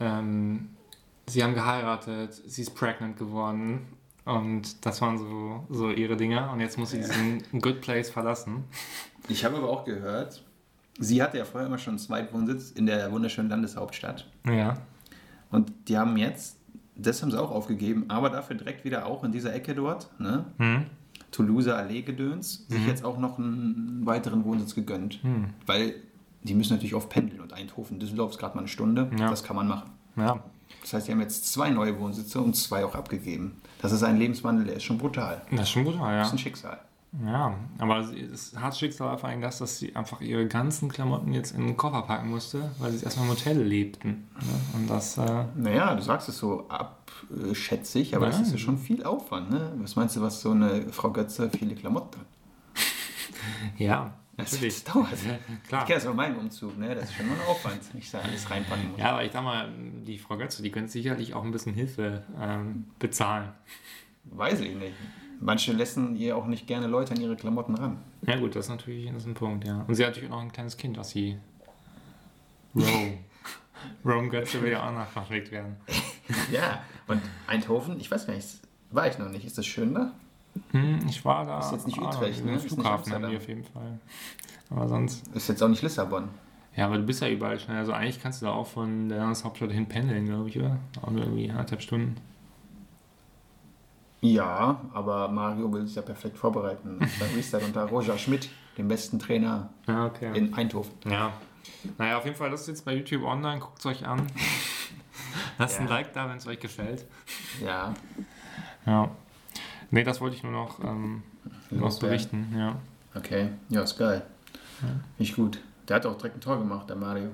ähm, sie haben geheiratet, sie ist pregnant geworden und das waren so, so ihre Dinge. Und jetzt muss sie diesen Good Place verlassen. Ich habe aber auch gehört, sie hatte ja vorher immer schon einen Zweitwohnsitz in der wunderschönen Landeshauptstadt. Ja. Und die haben jetzt, das haben sie auch aufgegeben, aber dafür direkt wieder auch in dieser Ecke dort, ne? Hm? Toulouser Allee gedöns, sich jetzt auch noch einen weiteren Wohnsitz gegönnt. Hm. Weil die müssen natürlich oft pendeln und Eindhoven, Düsseldorf ist gerade mal eine Stunde, Ja. das kann man machen. Ja. Das heißt, die haben jetzt zwei neue Wohnsitze und zwei auch abgegeben. Das ist ein Lebenswandel, der ist schon brutal. Das ist schon brutal, Das ja. ist ein Schicksal. Ja, aber das harte Schicksal war vor allem das, dass sie einfach ihre ganzen Klamotten jetzt in den Koffer packen musste, weil sie erstmal im Hotel lebten. Ne? Und das, äh, Naja, du sagst es so abschätzig, aber das Nein. ist ja schon viel Aufwand. Ne? Was meinst du, was so eine Frau Götze viele Klamotten hat? [laughs] ja, Das, natürlich. das dauert. Klar. Ich kenne das von meinem Umzug, ne? das ist schon mal ein Aufwand, wenn ich da alles reinpacken muss. Ja, aber ich sag mal, die Frau Götze, die könnte sicherlich auch ein bisschen Hilfe ähm, bezahlen. Weiß ich nicht. Manche lassen ihr auch nicht gerne Leute an ihre Klamotten ran. Ja gut, das ist natürlich das ist ein Punkt, ja. Und sie hat natürlich auch noch ein kleines Kind, was sie... Rome. [laughs] Rome Götze will ja auch noch verpflegt werden. [laughs] Ja, und Eindhoven, ich weiß gar nicht, war ich noch nicht. Ist das schön da? Hm, ich war da... Ist jetzt nicht Utrecht, ne? Flughafen haben die auf jeden Fall. Aber sonst... Ist jetzt auch nicht Lissabon. Ja, aber du bist ja überall schnell. Also eigentlich kannst du da auch von der Landeshauptstadt hin pendeln, glaube ich, oder? Auch nur irgendwie anderthalb Stunden. Ja, aber Mario will sich ja perfekt vorbereiten. [laughs] Beim Restart unter Roger Schmidt, dem besten Trainer Ja, okay. in Eindhoven. Ja. Naja, auf jeden Fall, das ist jetzt bei YouTube online. Guckt es euch an. [laughs] Lasst ein Ja. Like da, wenn es euch gefällt. Ja, Ja. Nee, das wollte ich nur noch, ähm, noch berichten. Ja. okay. Ja, ist geil. Finde ich gut. Der hat auch direkt ein Tor gemacht, der Mario.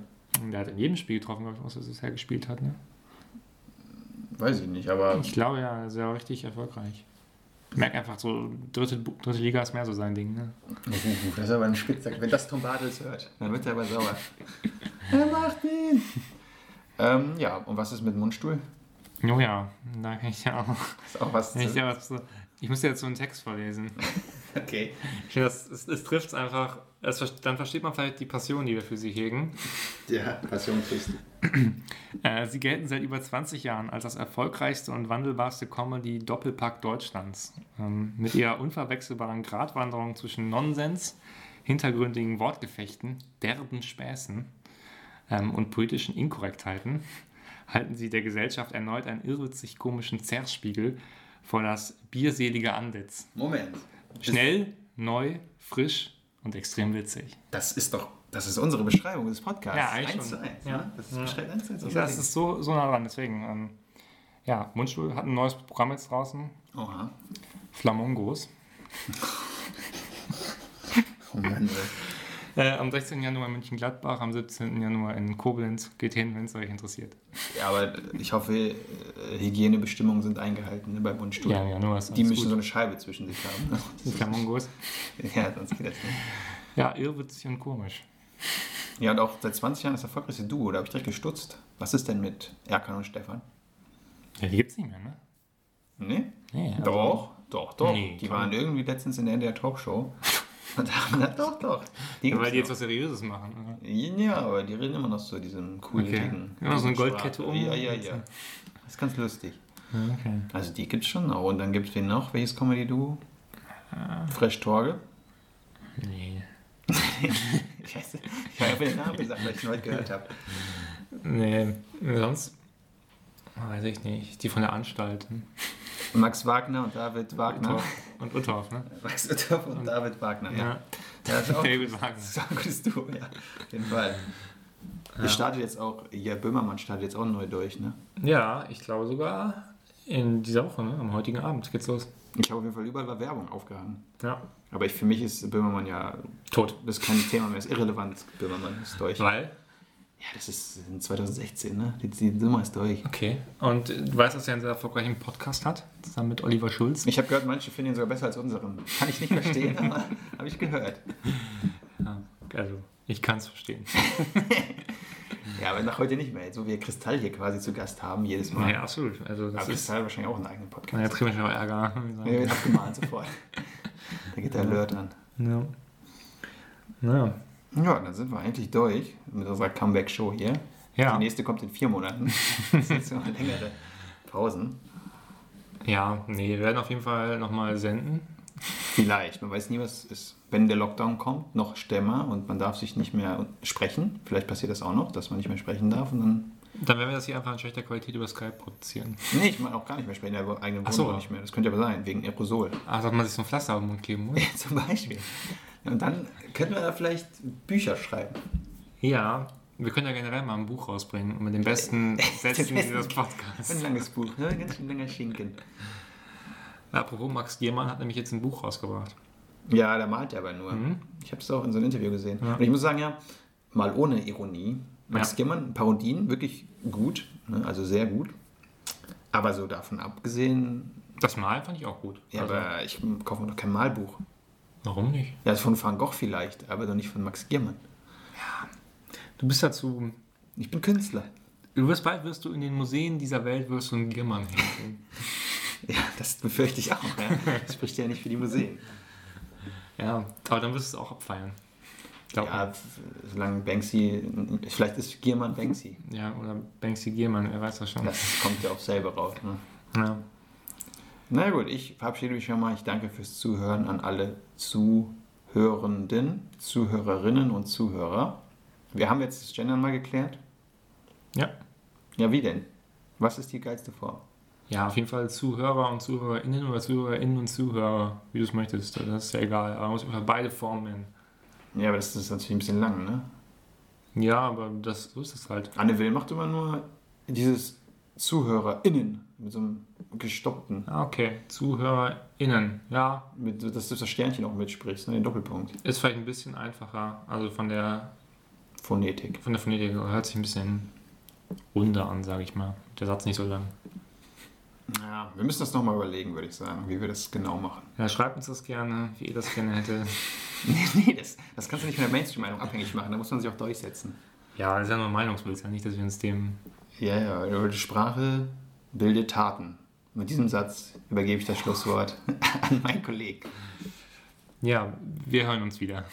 Der hat in jedem Spiel getroffen, glaube ich, was er bisher gespielt hat. Ne? Weiß ich nicht, aber Ich glaube ja, er ist ja richtig erfolgreich. Ich merke einfach so, dritte, dritte Liga ist mehr so sein Ding. Ne? das ist aber ein Spitzsack. Wenn das Tom Bartels hört, dann wird er aber sauer. [laughs] er macht ihn. ähm, ja, und was ist mit Mundstuhl? Oh ja, da kann ich ja auch. Ist auch was zu, ja was zu. Ich muss dir jetzt so einen Text vorlesen. [laughs] Okay. Das, es, es trifft es einfach. Ver- dann versteht man vielleicht die Passion, die wir für sie hegen. Ja, Passion Christi. [clears throat] Äh, sie gelten seit über 20 Jahren als das erfolgreichste und wandelbarste Comedy-Doppelpack Deutschlands. Ähm, mit ihrer unverwechselbaren Gratwanderung zwischen Nonsens, hintergründigen Wortgefechten, derben Späßen ähm, und politischen Inkorrektheiten halten sie der Gesellschaft erneut einen irrwitzig komischen Zerrspiegel vor das bierselige Antlitz. Moment. Schnell, neu, frisch und extrem witzig. Das ist doch, das ist unsere Beschreibung des Podcasts. Ja, eigentlich eins schon. zu eins. Ja. Ne? Das Ja. beschreibt eins zu eins. Das ist so, so nah dran, deswegen. Ähm, ja, Mundstuhl hat ein neues Programm jetzt draußen. Oha. Flamongos. [laughs] Oh Mann, ey. Äh, am 16. Januar in München-Gladbach, am 17. Januar in Koblenz. Geht hin, wenn es euch interessiert. Ja, aber ich hoffe, äh, Hygienebestimmungen sind eingehalten ne, beim Mundstuhl. Ja, ja, nur was. Die müssen so eine Scheibe zwischen sich haben. ne? [laughs] Die Flamongos. [laughs] ja, sonst geht das nicht. Ja, irrwitzig und komisch. Ja, und auch seit 20 Jahren das erfolgreichste Duo. Da habe ich direkt gestutzt. Was ist denn mit Erkan und Stefan? Ja, die gibt's nicht mehr, ne? Nee? Nee, also- Doch, doch, doch. Nee, die waren irgendwie letztens in der NDR Talkshow. Gesagt, doch, doch. Die Ja, weil die jetzt noch. was Seriöses machen. Oder? Ja, aber die reden immer noch so diesem coolen Okay. Ding. Immer so eine. Goldkette um. Ja, ja, ja. Das ist ganz lustig. Okay. Also die gibt's schon noch. Und dann gibt's wen noch? Welches Comedy-Duo? Ah. Fresh Torge. Nee. [laughs] Scheiße. Ich habe den Namen gesagt, weil ich ihn heute gehört habe. Nee, sonst weiß ich nicht. Die von der Anstalt. Max Wagner und David Wagner. Und Uthoff, ne? [laughs] Max Uthoff und David Wagner, ja. Ja. Das ist auch, [laughs] David das Wagner. ist auch ein gutes Duo, ja. Auf jeden Fall. Wir startet jetzt auch, ja, Böhmermann startet jetzt auch neu durch, ne? Ja, ich glaube sogar in dieser Woche, ne? am heutigen Abend geht's los. Ich habe auf jeden Fall überall war Werbung aufgehangen. Ja. Aber ich, für mich ist Böhmermann ja, Tot. das ist kein Thema mehr, ist irrelevant. Böhmermann ist durch. Weil? Ja, das ist in 2016, ne? Die, die Nummer ist durch. Okay. Und du weißt, dass er einen sehr erfolgreichen Podcast hat, zusammen mit Oliver Schulz. Ich habe gehört, manche finden ihn sogar besser als unseren. Kann ich nicht verstehen, [laughs] aber habe ich gehört. Ja, also, ich kann es verstehen. [laughs] Ja, aber nach heute nicht mehr. So wie wir Kristall hier quasi zu Gast haben, jedes Mal. Ja, absolut. Also, aber das ist. Kristall hat wahrscheinlich auch einen eigenen Na, Podcast. jetzt kriegen wir schon Ärger. [laughs] Ja, wird abgemahnt sofort. Da geht der Alert an. Ja. Ja. Ja, dann sind wir eigentlich durch mit unserer Comeback-Show hier. Ja. Die nächste kommt in vier Monaten. [laughs] Das sind so längere Pausen. Ja, nee, wir werden auf jeden Fall nochmal senden. Vielleicht, man weiß nie, was ist. Wenn der Lockdown kommt, noch Stämmer und man darf sich nicht mehr sprechen. Vielleicht passiert das auch noch, dass man nicht mehr sprechen darf und dann. Dann werden wir das hier einfach in schlechter Qualität über Skype produzieren. Nee, ich meine auch gar nicht mehr sprechen, in der eigenen Wohnung so. nicht mehr. Das könnte aber sein, wegen Aerosol. Ach, dass man sich so ein Pflaster auf den Mund kleben muss? [laughs] Zum Beispiel. Und dann könnten wir da vielleicht Bücher schreiben. Ja, wir können ja generell mal ein Buch rausbringen und mit den besten [laughs] Sätzen dieses Ein Podcasts. langes Buch, ne? ganz schön langer Schinken. Apropos, Max Giermann hat nämlich jetzt ein Buch rausgebracht. Ja, der malt ja aber nur. Mhm. Ich habe es auch in so einem Interview gesehen. Ja. Und ich muss sagen, ja, mal ohne Ironie. Max Ja. Giermann, Parodien, wirklich gut, ne? also sehr gut. Aber so davon abgesehen, Das Malen fand ich auch gut. ja, Also, aber ich kaufe mir doch kein Malbuch. Warum nicht? Ja, das ist von Van Gogh vielleicht, aber doch nicht von Max Giermann. Du bist dazu. Ich bin Künstler. Du wirst bald wirst du in den Museen dieser Welt wirst du einen Giermann hängen. [laughs] Ja, das befürchte ich auch. Ja. Das spricht ja nicht für die Museen. ja, aber dann wirst du es auch abfeiern. Glaub Ja, solange Banksy, vielleicht ist Giermann Banksy. ja, oder Banksy Giermann, wer weiß das schon. Das kommt ja auf selber raus. Ne? Ja. Na gut, ich verabschiede mich schon mal. Ich danke fürs Zuhören an alle Zuhörenden, Zuhörerinnen und Zuhörer. Wir haben jetzt das Gendern mal geklärt. ja. Ja, wie denn? Was ist die geilste Form? Ja, auf jeden Fall Zuhörer und ZuhörerInnen oder ZuhörerInnen und Zuhörer, wie du es möchtest. Das ist ja egal, aber man muss einfach beide Formen nennen. Ja, aber das ist natürlich ein bisschen lang, ne? Ja, aber das, so ist es halt. Anne Will macht immer nur dieses ZuhörerInnen mit so einem gestoppten, Ah, okay. ZuhörerInnen. Ja, mit, dass du das Sternchen auch mitsprichst, ne? den Doppelpunkt. ist vielleicht ein bisschen einfacher. Also von der, Phonetik. von der Phonetik hört sich ein bisschen runder an, sage ich mal. Der Satz nicht so lang. Ja, wir müssen das nochmal überlegen, würde ich sagen, wie wir das genau machen. Ja, schreibt uns das gerne, wie ihr das gerne hättet. [laughs] Nee, nee, das, das kannst du nicht von der Mainstream-Meinung abhängig machen, da muss man sich auch durchsetzen. Ja, das ist ja nur Meinungsbild, ja nicht, dass wir uns dem. Ja, ja, die Sprache bildet Taten. Mit diesem Satz übergebe ich das Schlusswort [laughs] an meinen Kollegen. Ja, wir hören uns wieder.